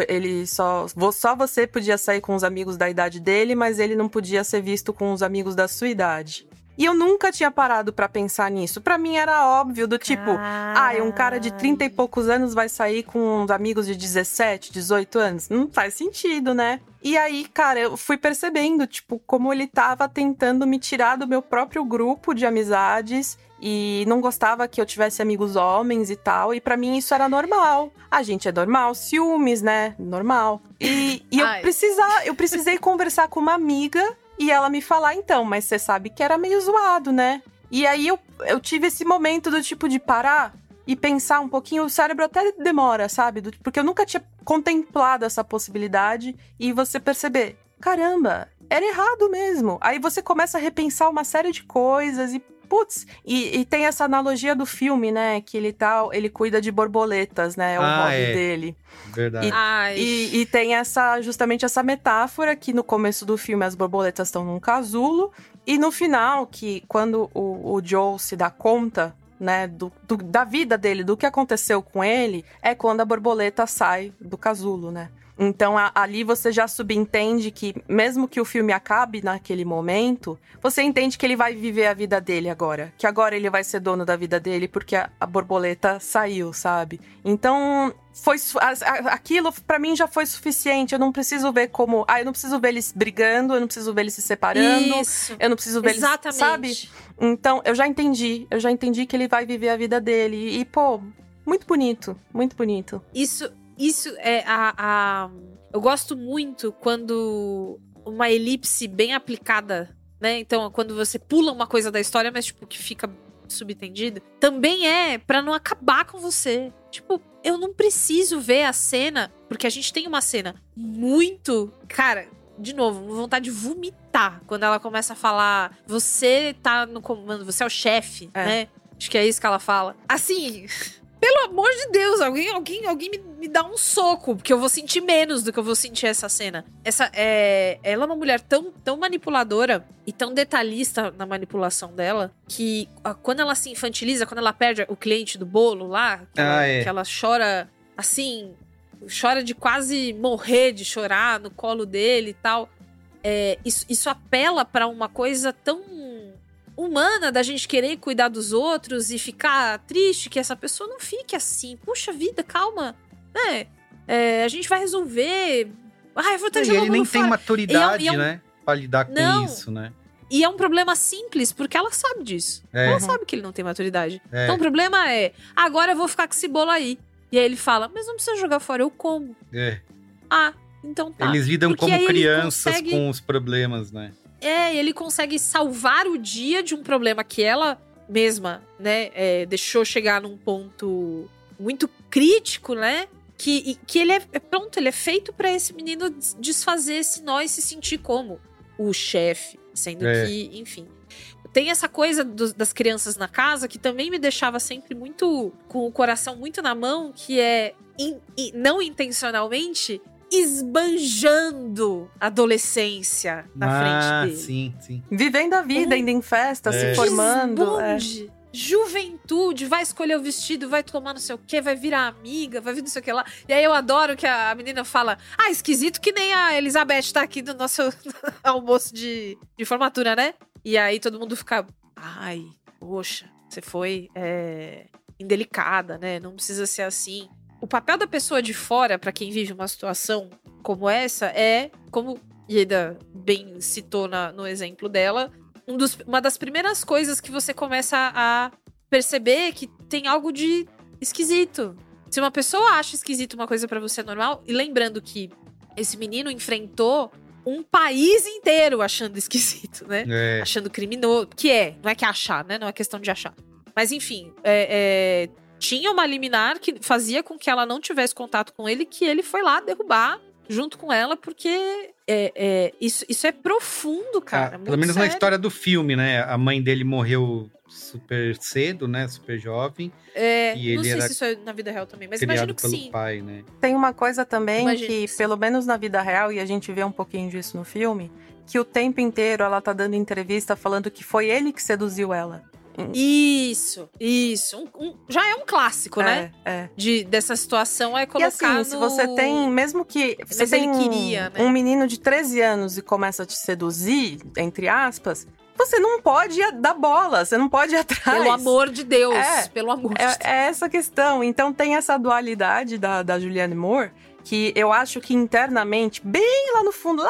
[SPEAKER 3] Ele só. Só você podia sair com os amigos da idade dele, mas ele não podia ser visto com os amigos da sua idade. E eu nunca tinha parado pra pensar nisso. Pra mim era óbvio, do tipo, ah, um cara de 30 e poucos anos vai sair com uns amigos de 17, 18 anos. Não faz sentido, né? E aí, cara, eu fui percebendo, tipo, como ele tava tentando me tirar do meu próprio grupo de amizades e não gostava que eu tivesse amigos homens e tal. E pra mim isso era normal. A gente é normal, ciúmes, né? Normal. E, e eu,
[SPEAKER 2] Ai.
[SPEAKER 3] precisar, eu precisei conversar com uma amiga e ela me falar, então, mas você sabe que era meio zoado, né? E aí eu, eu tive esse momento do tipo de parar e pensar um pouquinho. O cérebro até demora, sabe? Do- porque eu nunca tinha contemplado essa possibilidade e você perceber, caramba, era errado mesmo. Aí você começa a repensar uma série de coisas e. Putz, e, e tem essa analogia do filme, né? Que ele tá. Ele cuida de borboletas, né? É o
[SPEAKER 1] Ah,
[SPEAKER 3] hobby
[SPEAKER 1] é.
[SPEAKER 3] dele.
[SPEAKER 1] Verdade.
[SPEAKER 2] Ai.
[SPEAKER 3] E, e tem essa justamente essa metáfora que no começo do filme as borboletas estão num casulo e no final que quando o, o Joe se dá conta né, do, do- da vida dele, do que aconteceu com ele, é quando a borboleta sai do casulo, né? Então a- ali você já subentende que, mesmo que o filme acabe naquele momento, você entende que ele vai viver a vida dele agora. Que agora ele vai ser dono da vida dele porque a, a borboleta saiu, sabe? Então, foi aquilo pra mim já foi suficiente. Eu não preciso ver como. Ah, eu não preciso ver eles brigando, eu não preciso ver eles se separando.
[SPEAKER 2] Isso.
[SPEAKER 3] Eu não preciso ver
[SPEAKER 2] Exatamente.
[SPEAKER 3] eles. Sabe? Então, eu já entendi. Eu já entendi que ele vai viver a vida dele. E, pô, muito bonito. Muito bonito.
[SPEAKER 2] Isso, isso é a, a- Eu gosto muito quando uma elipse bem aplicada, né? Então, quando você pula uma coisa da história, mas, tipo, que fica subentendida, também é pra não acabar com você. Tipo, eu não preciso ver a cena, porque a gente tem uma cena muito. Cara, de novo, vontade de vomitar quando ela começa a falar: você tá no comando, você é o chefe,
[SPEAKER 3] É.
[SPEAKER 2] né? Acho que é isso que ela fala. Assim, pelo amor de Deus, alguém, alguém, alguém me, me dá um soco, porque eu vou sentir menos do que eu vou sentir essa cena. Essa é, ela é uma mulher tão, tão manipuladora e tão detalhista na manipulação dela que ah, quando ela se infantiliza, quando ela perde o cliente do bolo lá, que, ela,
[SPEAKER 1] Ah, é.
[SPEAKER 2] que ela chora assim, chora de quase morrer de chorar no colo dele e tal. É, isso, isso apela pra uma coisa tão humana da gente querer cuidar dos outros e ficar triste que essa pessoa não fique assim. Puxa vida, calma. Né? É, a gente vai resolver. Ai, eu vou ter
[SPEAKER 1] E ele nem tem maturidade,
[SPEAKER 2] E é um- e é um-
[SPEAKER 1] né? Pra lidar com
[SPEAKER 2] Não.
[SPEAKER 1] isso, né?
[SPEAKER 2] E é um problema simples, porque ela sabe disso.
[SPEAKER 1] É.
[SPEAKER 2] Ela
[SPEAKER 1] Uhum.
[SPEAKER 2] sabe que ele não tem maturidade.
[SPEAKER 1] É.
[SPEAKER 2] Então o problema é, agora eu vou ficar com esse bolo aí. E aí ele fala, mas não precisa jogar fora, eu como.
[SPEAKER 1] É.
[SPEAKER 2] Ah, então tá.
[SPEAKER 1] Eles lidam
[SPEAKER 2] Porque
[SPEAKER 1] como crianças
[SPEAKER 2] consegue-
[SPEAKER 1] com os problemas, né?
[SPEAKER 2] É, ele consegue salvar o dia de um problema que ela mesma, né, é, deixou chegar num ponto muito crítico, né? Que, que ele é é pronto, ele é feito pra esse menino des- desfazer esse nó e se sentir como o chefe, sendo
[SPEAKER 1] É.
[SPEAKER 2] que, enfim. Tem essa coisa dos- das crianças na casa que também me deixava sempre muito com o coração muito na mão, que é in- in- não intencionalmente esbanjando a adolescência na
[SPEAKER 1] ah,
[SPEAKER 2] frente dele.
[SPEAKER 1] sim, sim.
[SPEAKER 3] Vivendo a vida, indo em festa,
[SPEAKER 1] É.
[SPEAKER 3] se formando. é.
[SPEAKER 2] Esbunde. Juventude, vai escolher o vestido, vai tomar não sei o quê, vai virar amiga, vai vir não sei o que lá. E aí eu adoro que a menina fala: Ah, esquisito que nem a Elizabeth tá aqui no nosso almoço de, de formatura, né? E aí todo mundo fica: Ai, poxa, você foi é, indelicada, né? Não precisa ser assim. O papel da pessoa de fora, pra quem vive uma situação como essa, é, como Ieda bem citou na- no exemplo dela, um dos- uma das primeiras coisas que você começa a perceber que tem algo de esquisito. Se uma pessoa acha esquisito uma coisa pra você normal, e lembrando que esse menino enfrentou um país inteiro achando esquisito, né?
[SPEAKER 1] É.
[SPEAKER 2] Achando criminoso. Que é, não é que achar, né? Não é questão de achar. Mas enfim, é- é, tinha uma liminar que fazia com que ela não tivesse contato com ele, que ele foi lá derrubar junto com ela, porque é, é, isso, isso é profundo, cara.
[SPEAKER 1] Ah, pelo menos na
[SPEAKER 2] sério.
[SPEAKER 1] história do filme, né? A mãe dele morreu super cedo, né? Super jovem.
[SPEAKER 2] É,
[SPEAKER 1] E
[SPEAKER 2] não
[SPEAKER 1] ele
[SPEAKER 2] sei
[SPEAKER 1] era
[SPEAKER 2] se isso é na vida real também, mas imagino que
[SPEAKER 1] pelo
[SPEAKER 2] sim.
[SPEAKER 1] pai, né?
[SPEAKER 3] Tem uma coisa também
[SPEAKER 2] Imagino
[SPEAKER 3] que,
[SPEAKER 2] que
[SPEAKER 3] pelo menos na vida real, e a gente vê um pouquinho disso no filme, que o tempo inteiro ela tá dando entrevista falando que foi ele que seduziu ela.
[SPEAKER 2] Isso, isso. Um- um- já é um clássico, né?
[SPEAKER 3] É, é.
[SPEAKER 2] De, dessa situação é
[SPEAKER 3] E
[SPEAKER 2] colocar
[SPEAKER 3] assim, se
[SPEAKER 2] no-
[SPEAKER 3] você tem, mesmo que você
[SPEAKER 2] Mas
[SPEAKER 3] tem
[SPEAKER 2] ele
[SPEAKER 3] um-
[SPEAKER 2] queria, né?
[SPEAKER 3] um menino de 13 anos e começa a te seduzir, entre aspas, você não pode dar bola, você não pode ir atrás.
[SPEAKER 2] Pelo amor de Deus,
[SPEAKER 3] É.
[SPEAKER 2] pelo amor de Deus.
[SPEAKER 3] É, é essa questão. Então tem essa dualidade da, da Julianne Moore, que eu acho que internamente, bem lá no fundo, lá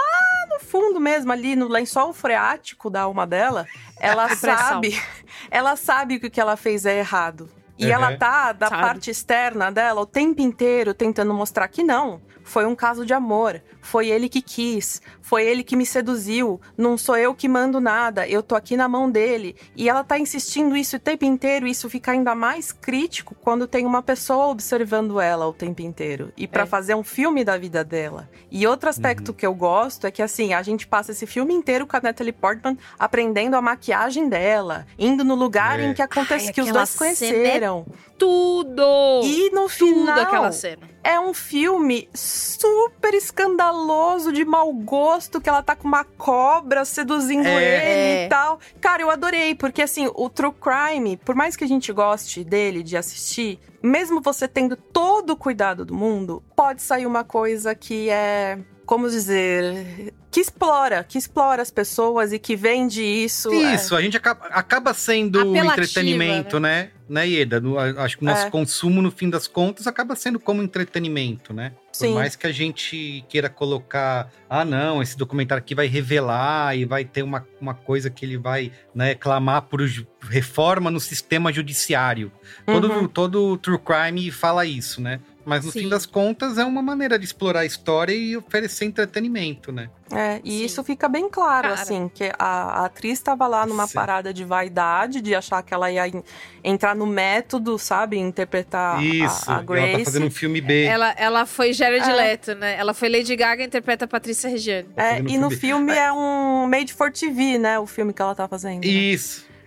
[SPEAKER 3] no fundo mesmo, ali no lençol freático da alma dela, ela sabe, ela sabe que o que ela fez é errado. E
[SPEAKER 1] Uhum.
[SPEAKER 3] ela tá, da
[SPEAKER 2] Sabe.
[SPEAKER 3] parte externa dela, o tempo inteiro tentando mostrar que não. Foi um caso de amor. Foi ele que quis. Foi ele que me seduziu. Não sou eu que mando nada. Eu tô aqui na mão dele. E ela tá insistindo isso o tempo inteiro. E isso fica ainda mais crítico quando tem uma pessoa observando ela o tempo inteiro. E pra
[SPEAKER 2] É.
[SPEAKER 3] fazer um filme da vida dela. E outro aspecto que eu gosto é que, assim, a gente passa esse filme inteiro com a Natalie Portman aprendendo a maquiagem dela. Indo no lugar
[SPEAKER 1] É.
[SPEAKER 3] em que acontece
[SPEAKER 2] Ai,
[SPEAKER 3] que os dois
[SPEAKER 2] cena é
[SPEAKER 3] conheceram.
[SPEAKER 2] Tudo!
[SPEAKER 3] E no
[SPEAKER 2] Tudo
[SPEAKER 3] final,
[SPEAKER 2] aquela cena.
[SPEAKER 3] é um filme super escandaloso, de mau gosto, que ela tá com uma cobra seduzindo
[SPEAKER 1] É.
[SPEAKER 3] ele
[SPEAKER 2] É.
[SPEAKER 3] e tal. Cara, eu adorei, porque assim, o True Crime, por mais que a gente goste dele, de assistir, mesmo você tendo todo o cuidado do mundo, pode sair uma coisa que é. Como dizer. Que explora, que explora as pessoas e que vende isso. é.
[SPEAKER 1] Isso, a gente acaba, acaba sendo
[SPEAKER 2] Apelativa,
[SPEAKER 1] entretenimento, né? Né, Ieda? No- acho que o nosso
[SPEAKER 3] É.
[SPEAKER 1] consumo, no fim das contas, acaba sendo como entretenimento, né? Por
[SPEAKER 3] Sim.
[SPEAKER 1] mais que a gente queira colocar, ah, não, esse documentário aqui vai revelar e vai ter uma, uma coisa que ele vai né, clamar por reforma no sistema judiciário. Todo,
[SPEAKER 3] Uhum.
[SPEAKER 1] todo true crime fala isso, né? Mas no
[SPEAKER 2] Sim.
[SPEAKER 1] fim das contas é uma maneira de explorar a história e oferecer entretenimento, né?
[SPEAKER 3] É, e isso fica bem claro,
[SPEAKER 2] Cara.
[SPEAKER 3] assim, que a, a atriz estava lá numa
[SPEAKER 1] Sim.
[SPEAKER 3] parada de vaidade, de achar que ela ia en- entrar no método, sabe? Interpretar a-
[SPEAKER 1] Isso.
[SPEAKER 3] a,
[SPEAKER 1] ela
[SPEAKER 3] Grace.
[SPEAKER 1] tá fazendo um filme B.
[SPEAKER 2] Ela, ela foi Jared
[SPEAKER 3] É.
[SPEAKER 2] Leto, né? Ela foi Lady Gaga e interpreta a Patrícia Regiane.
[SPEAKER 3] É,
[SPEAKER 1] fazendo
[SPEAKER 3] e no
[SPEAKER 1] filme-
[SPEAKER 3] filme é um made for TV, né? O filme que ela tá fazendo. né?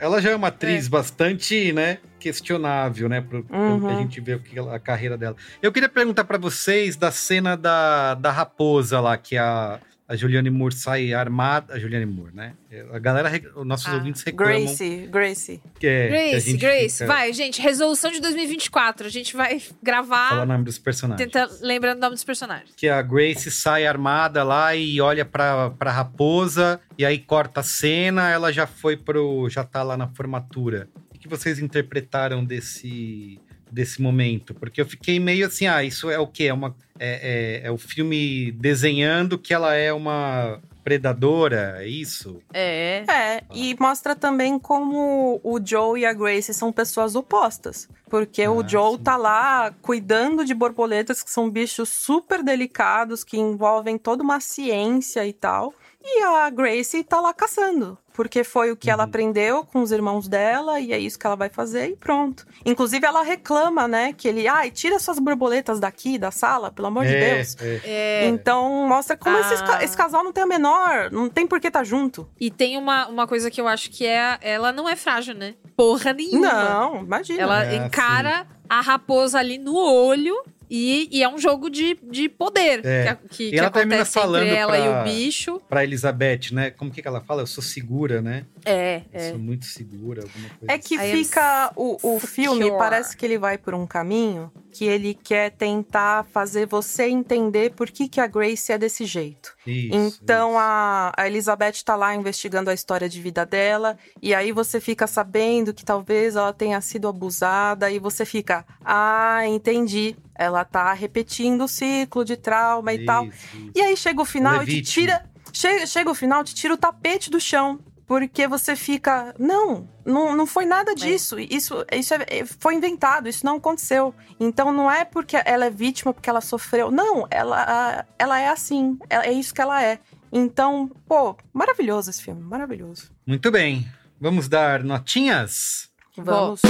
[SPEAKER 1] Ela já é uma atriz bastante, né, questionável, né, pro, pelo que a
[SPEAKER 3] Uhum.
[SPEAKER 1] gente vê a carreira dela. Eu queria perguntar pra vocês da cena da, da raposa lá, que a, a Juliane Moore sai armada. A Juliane Moore, né? A galera, os nossos
[SPEAKER 2] Ah,
[SPEAKER 1] ouvintes reclamam
[SPEAKER 3] Gracie, Gracie.
[SPEAKER 1] que, é, que
[SPEAKER 2] Grace,
[SPEAKER 1] gente
[SPEAKER 2] Grace,
[SPEAKER 1] fica-
[SPEAKER 2] vai, gente, resolução de 2024. A gente vai
[SPEAKER 1] Fala o
[SPEAKER 2] gravar
[SPEAKER 1] nome dos personagens.
[SPEAKER 2] tenta, lembrando o nome dos personagens.
[SPEAKER 1] Que a Grace sai armada lá e olha pra, pra raposa, e aí corta a cena, ela já foi pro. já tá lá na formatura. O que vocês interpretaram desse, desse momento? Porque eu fiquei meio assim, ah, isso é o quê? É, uma, é, é, é o filme desenhando que ela é uma predadora, é isso?
[SPEAKER 2] É.
[SPEAKER 3] É, e mostra também como o Joe e a Grace são pessoas opostas. Porque o
[SPEAKER 1] Ah,
[SPEAKER 3] Joe
[SPEAKER 1] sim.
[SPEAKER 3] tá lá cuidando de borboletas, que são bichos super delicados, que envolvem toda uma ciência e tal. E a Grace tá lá caçando. Porque foi o que ela aprendeu com os irmãos dela, e é isso que ela vai fazer, e pronto. Inclusive, ela reclama, né? Que ele, ai, tira suas borboletas daqui da sala, pelo amor de
[SPEAKER 1] É,
[SPEAKER 3] Deus.
[SPEAKER 1] é.
[SPEAKER 2] É,
[SPEAKER 3] Então, mostra como
[SPEAKER 2] Ah.
[SPEAKER 3] esses ca- esse casal não tem a menor, não tem por que tá junto.
[SPEAKER 2] E tem uma, uma coisa que eu acho que é. Ela não é frágil, né? Porra nenhuma.
[SPEAKER 3] Não, imagina.
[SPEAKER 2] Ela
[SPEAKER 1] É,
[SPEAKER 2] encara a raposa ali no olho. E, e é um jogo de, de poder
[SPEAKER 1] É.
[SPEAKER 2] que, que,
[SPEAKER 1] E
[SPEAKER 2] que
[SPEAKER 1] ela termina
[SPEAKER 2] acontece
[SPEAKER 1] falando
[SPEAKER 2] entre ela e
[SPEAKER 1] pra-
[SPEAKER 2] o bicho.
[SPEAKER 1] Pra Elizabeth, né? Como que, que ela fala? Eu sou segura, né?
[SPEAKER 2] É,
[SPEAKER 1] Eu
[SPEAKER 2] é.
[SPEAKER 1] sou muito segura, alguma coisa
[SPEAKER 3] É que
[SPEAKER 2] am
[SPEAKER 3] fica. O, o filme parece que ele vai por um caminho que ele quer tentar fazer você entender por que, que a Grace é desse jeito.
[SPEAKER 1] Isso,
[SPEAKER 3] então A, a Elizabeth tá lá investigando a história de vida dela, e aí você fica sabendo que talvez ela tenha sido abusada, e você fica, ah, entendi. Ela tá repetindo o ciclo de trauma e tal.
[SPEAKER 1] Isso, isso.
[SPEAKER 3] E aí chega o final
[SPEAKER 1] é
[SPEAKER 3] e te
[SPEAKER 1] vítima.
[SPEAKER 3] tira. Chega, chega o final, te tira o tapete do chão. Porque você fica. Não, não, não foi nada disso. Isso, isso é- é- foi inventado, isso não aconteceu. Então não é porque ela é vítima, porque ela sofreu. Não, ela, ela é assim. É, é isso que ela é. Então, pô, maravilhoso esse filme, maravilhoso.
[SPEAKER 1] Muito bem. Vamos dar notinhas?
[SPEAKER 3] Vamos.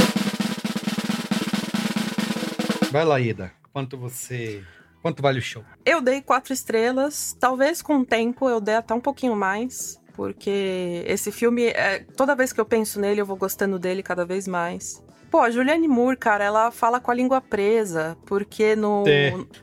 [SPEAKER 1] Vai lá, Ida. Quanto você. Quanto vale o show?
[SPEAKER 3] Eu dei quatro estrelas. Talvez com o tempo eu dê até um pouquinho mais. Porque esse filme, é, toda vez que eu penso nele, eu vou gostando dele cada vez mais. Pô, a Julianne Moore, cara, ela fala com a língua presa. Porque no,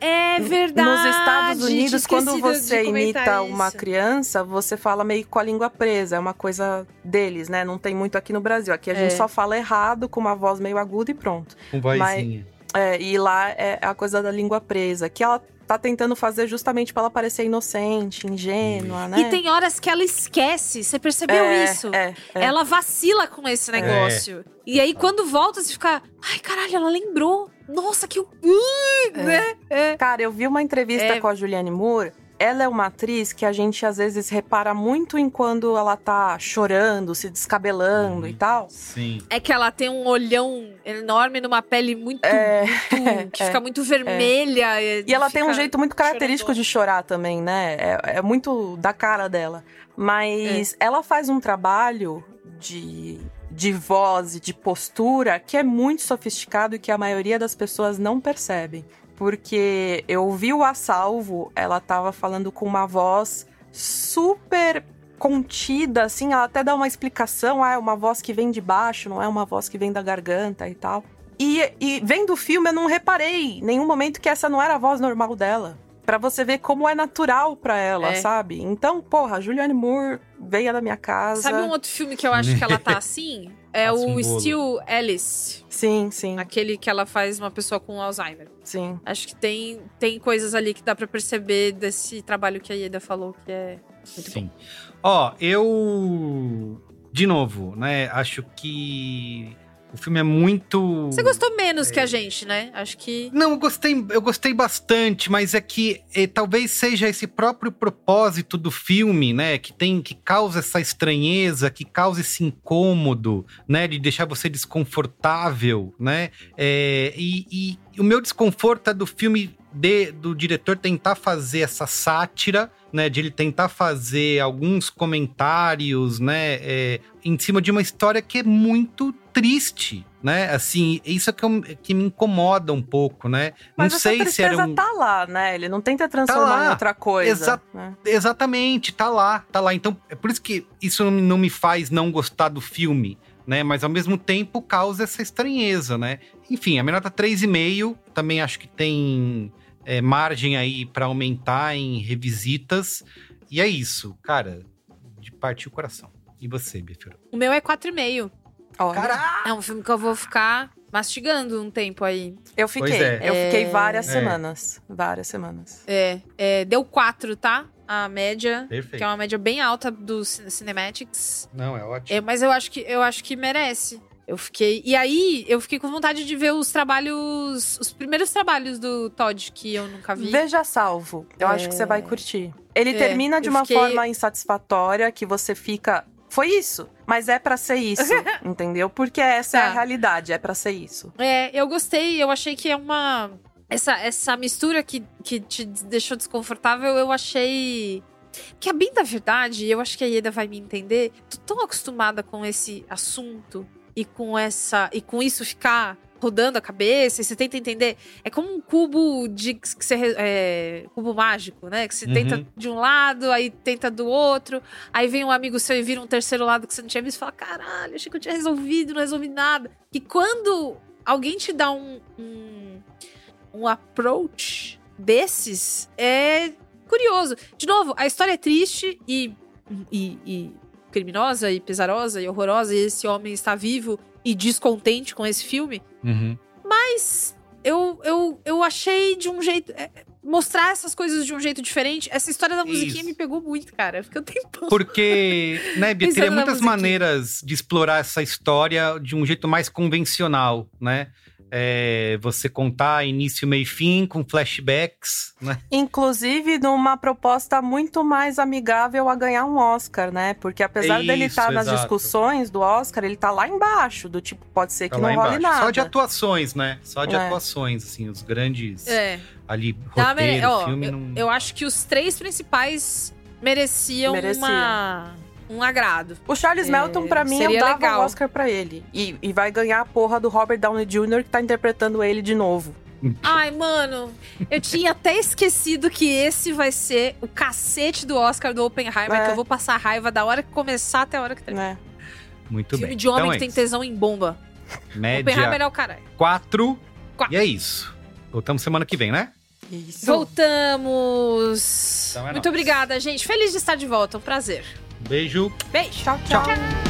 [SPEAKER 1] É.
[SPEAKER 2] Verdade.
[SPEAKER 3] nos Estados Unidos, quando você imita uma
[SPEAKER 2] isso.
[SPEAKER 3] criança, você fala meio com a língua presa. É uma coisa deles, né? Não tem muito aqui no Brasil. Aqui a gente
[SPEAKER 2] É.
[SPEAKER 3] só fala errado, com uma voz meio aguda e pronto.
[SPEAKER 1] Com vozinha.
[SPEAKER 3] É, e lá é a coisa da língua presa, que ela tá tentando fazer justamente pra ela parecer inocente, ingênua, né?
[SPEAKER 2] E tem horas que ela esquece. Você percebeu
[SPEAKER 3] É,
[SPEAKER 2] isso?
[SPEAKER 3] é, é.
[SPEAKER 2] Ela vacila com esse negócio. E aí, quando volta, você fica. Ai, caralho, ela lembrou. Nossa, que.
[SPEAKER 3] É.
[SPEAKER 2] Né? É.
[SPEAKER 3] Cara, eu vi uma entrevista
[SPEAKER 2] É.
[SPEAKER 3] com a Juliane Moore. Ela é uma atriz que a gente às vezes repara muito em quando ela tá chorando, se descabelando
[SPEAKER 1] Uhum.
[SPEAKER 3] e tal.
[SPEAKER 1] Sim.
[SPEAKER 2] É que ela tem um olhão enorme numa pele muito.
[SPEAKER 3] É,
[SPEAKER 2] muito- que
[SPEAKER 3] é,
[SPEAKER 2] fica muito vermelha.
[SPEAKER 3] E ela tem um jeito muito característico
[SPEAKER 2] chorandona.
[SPEAKER 3] de chorar também, né? É, é muito da cara dela. Mas ela faz um trabalho de, de voz e de postura que é muito sofisticado e que a maioria das pessoas não percebem. Porque eu vi o A Salvo, ela tava falando com uma voz super contida, assim, ela até dá uma explicação, ah, é uma voz que vem de baixo, não é uma voz que vem da garganta e tal. E, e vendo o filme, eu não reparei em nenhum momento que essa não era a voz normal dela. Pra você ver como é natural pra ela,
[SPEAKER 2] É.
[SPEAKER 3] sabe? Então, porra, Julianne Moore veio da minha casa.
[SPEAKER 2] Sabe um outro filme que eu acho que ela tá assim? É
[SPEAKER 1] Passa um
[SPEAKER 2] o. Still Alice.
[SPEAKER 3] Sim, sim,
[SPEAKER 2] Aquele que ela faz uma pessoa com Alzheimer.
[SPEAKER 3] sim.
[SPEAKER 2] Acho que tem, tem coisas ali que dá pra perceber desse trabalho que a Ieda falou que é muito bom.
[SPEAKER 1] Sim. Ó, eu. De novo, né? Acho que O filme é muito.
[SPEAKER 2] Você gostou menos que a gente, né? Acho que.
[SPEAKER 1] Não, eu gostei, eu gostei bastante, mas é que eh, talvez seja esse próprio propósito do filme, né? Que tem, que causa essa estranheza, que causa esse incômodo, né? De deixar você desconfortável, né? É, e, e o meu desconforto é do filme de, do diretor tentar fazer essa sátira, né? De ele tentar fazer alguns comentários, né? É, em cima de uma história que é muito triste, né? Assim, isso é que, eu, que me incomoda um pouco, né?
[SPEAKER 3] Mas
[SPEAKER 1] não sei se era um...
[SPEAKER 3] tá lá, né? Ele não tenta transformar
[SPEAKER 1] lá.
[SPEAKER 3] em outra coisa.
[SPEAKER 1] Exa-
[SPEAKER 3] né?
[SPEAKER 1] Exatamente, tá lá, tá lá. Então, é por isso que isso não- não me faz não gostar do filme, né? Mas ao mesmo tempo causa essa estranheza, né? Enfim, a minha nota 3,5, também acho que tem é, margem aí pra aumentar em revisitas. E é isso, cara, de partir o coração. E você, Bifiro?
[SPEAKER 2] O meu é 4,5.
[SPEAKER 3] Olha,
[SPEAKER 2] É um filme que eu vou ficar mastigando um tempo aí.
[SPEAKER 3] eu fiquei.
[SPEAKER 1] Pois é.
[SPEAKER 3] Eu fiquei
[SPEAKER 2] É.
[SPEAKER 3] várias
[SPEAKER 1] É.
[SPEAKER 3] semanas. Várias semanas.
[SPEAKER 2] É, é, deu 4, tá? A média.
[SPEAKER 1] Perfeito.
[SPEAKER 2] Que é uma média bem alta do Cine- Cinematics.
[SPEAKER 1] Não, é ótimo.
[SPEAKER 2] É, mas eu acho que eu acho que merece. Eu fiquei. E aí, eu fiquei com vontade de ver os trabalhos. Os primeiros trabalhos do Todd, que eu nunca vi.
[SPEAKER 3] Veja salvo. Eu
[SPEAKER 2] É.
[SPEAKER 3] acho que você vai curtir. Ele
[SPEAKER 2] É,
[SPEAKER 3] termina de uma
[SPEAKER 2] fiquei-
[SPEAKER 3] forma insatisfatória que você fica. Foi isso, mas é pra ser isso, entendeu? Porque essa é
[SPEAKER 2] Tá.
[SPEAKER 3] a realidade, é pra ser isso.
[SPEAKER 2] É, eu gostei, eu achei que é uma. Essa, essa mistura que, que te deixou desconfortável, eu achei. Que a bem da verdade, eu acho que a Ieda vai me entender. Tô tão acostumada com esse assunto e com essa. E com isso ficar rodando a cabeça, e você tenta entender. É como um cubo de que você. É, cubo mágico, né? Que você
[SPEAKER 1] Uhum.
[SPEAKER 2] tenta de um lado, aí tenta do outro. Aí vem um amigo seu e vira um terceiro lado que você não tinha visto e fala: caralho, achei que eu tinha resolvido, não resolvi nada. E quando alguém te dá um, um, um approach desses, é curioso. De novo, a história é triste e, e, e criminosa e pesarosa e horrorosa, e esse homem está vivo e descontente com esse filme.
[SPEAKER 1] Uhum.
[SPEAKER 2] Mas eu, eu, eu achei de um jeito. é, mostrar essas coisas de um jeito diferente. Essa história da musiquinha
[SPEAKER 1] Isso.
[SPEAKER 2] me pegou muito, cara. Fiquei um tempão.
[SPEAKER 1] Porque, né, Bia, teria muitas maneiras de explorar essa história de um jeito mais convencional, né? É, você contar início, meio e fim, com flashbacks, né?
[SPEAKER 3] Inclusive numa proposta muito mais amigável a ganhar um Oscar, né? Porque apesar dele
[SPEAKER 1] Isso,
[SPEAKER 3] estar nas
[SPEAKER 1] exato.
[SPEAKER 3] discussões do Oscar, ele tá lá embaixo, do tipo, pode ser
[SPEAKER 1] Tá
[SPEAKER 3] que não role
[SPEAKER 1] embaixo.
[SPEAKER 3] nada.
[SPEAKER 1] Só de atuações, né? Só de
[SPEAKER 3] É.
[SPEAKER 1] atuações, assim, os grandes
[SPEAKER 2] É.
[SPEAKER 1] ali,
[SPEAKER 2] Tá, mere-
[SPEAKER 1] roteiro,
[SPEAKER 2] ó,
[SPEAKER 1] filme,
[SPEAKER 2] eu,
[SPEAKER 1] não...
[SPEAKER 2] eu acho que os três principais mereciam,
[SPEAKER 3] Mereciam.
[SPEAKER 2] uma, um agrado.
[SPEAKER 3] O Charles
[SPEAKER 2] É,
[SPEAKER 3] Melton, pra mim, eu
[SPEAKER 2] seria
[SPEAKER 3] dava
[SPEAKER 2] legal.
[SPEAKER 3] o Oscar pra ele. E, e vai ganhar a porra do Robert Downey Jr., que tá interpretando ele de novo.
[SPEAKER 2] Ai, mano, eu tinha até esquecido que esse vai ser o cacete do Oscar do Oppenheimer,
[SPEAKER 3] É.
[SPEAKER 2] que eu vou passar raiva da hora que começar até a hora que terminar.
[SPEAKER 3] Né?
[SPEAKER 1] Muito
[SPEAKER 2] Filme
[SPEAKER 1] bem.
[SPEAKER 2] de homem
[SPEAKER 1] então,
[SPEAKER 2] que
[SPEAKER 1] é
[SPEAKER 2] tem tesão em bomba. Oppenheimer
[SPEAKER 1] Média
[SPEAKER 2] é o caralho.
[SPEAKER 1] 4.
[SPEAKER 2] Quatro.
[SPEAKER 1] E é isso. Voltamos semana que vem, né?
[SPEAKER 3] Isso.
[SPEAKER 2] Voltamos.
[SPEAKER 1] Então é
[SPEAKER 2] Muito
[SPEAKER 1] nóis.
[SPEAKER 2] obrigada, gente. Feliz de estar de volta. Um prazer.
[SPEAKER 1] Beijo.
[SPEAKER 2] Beijo.
[SPEAKER 3] Tchau, tchau.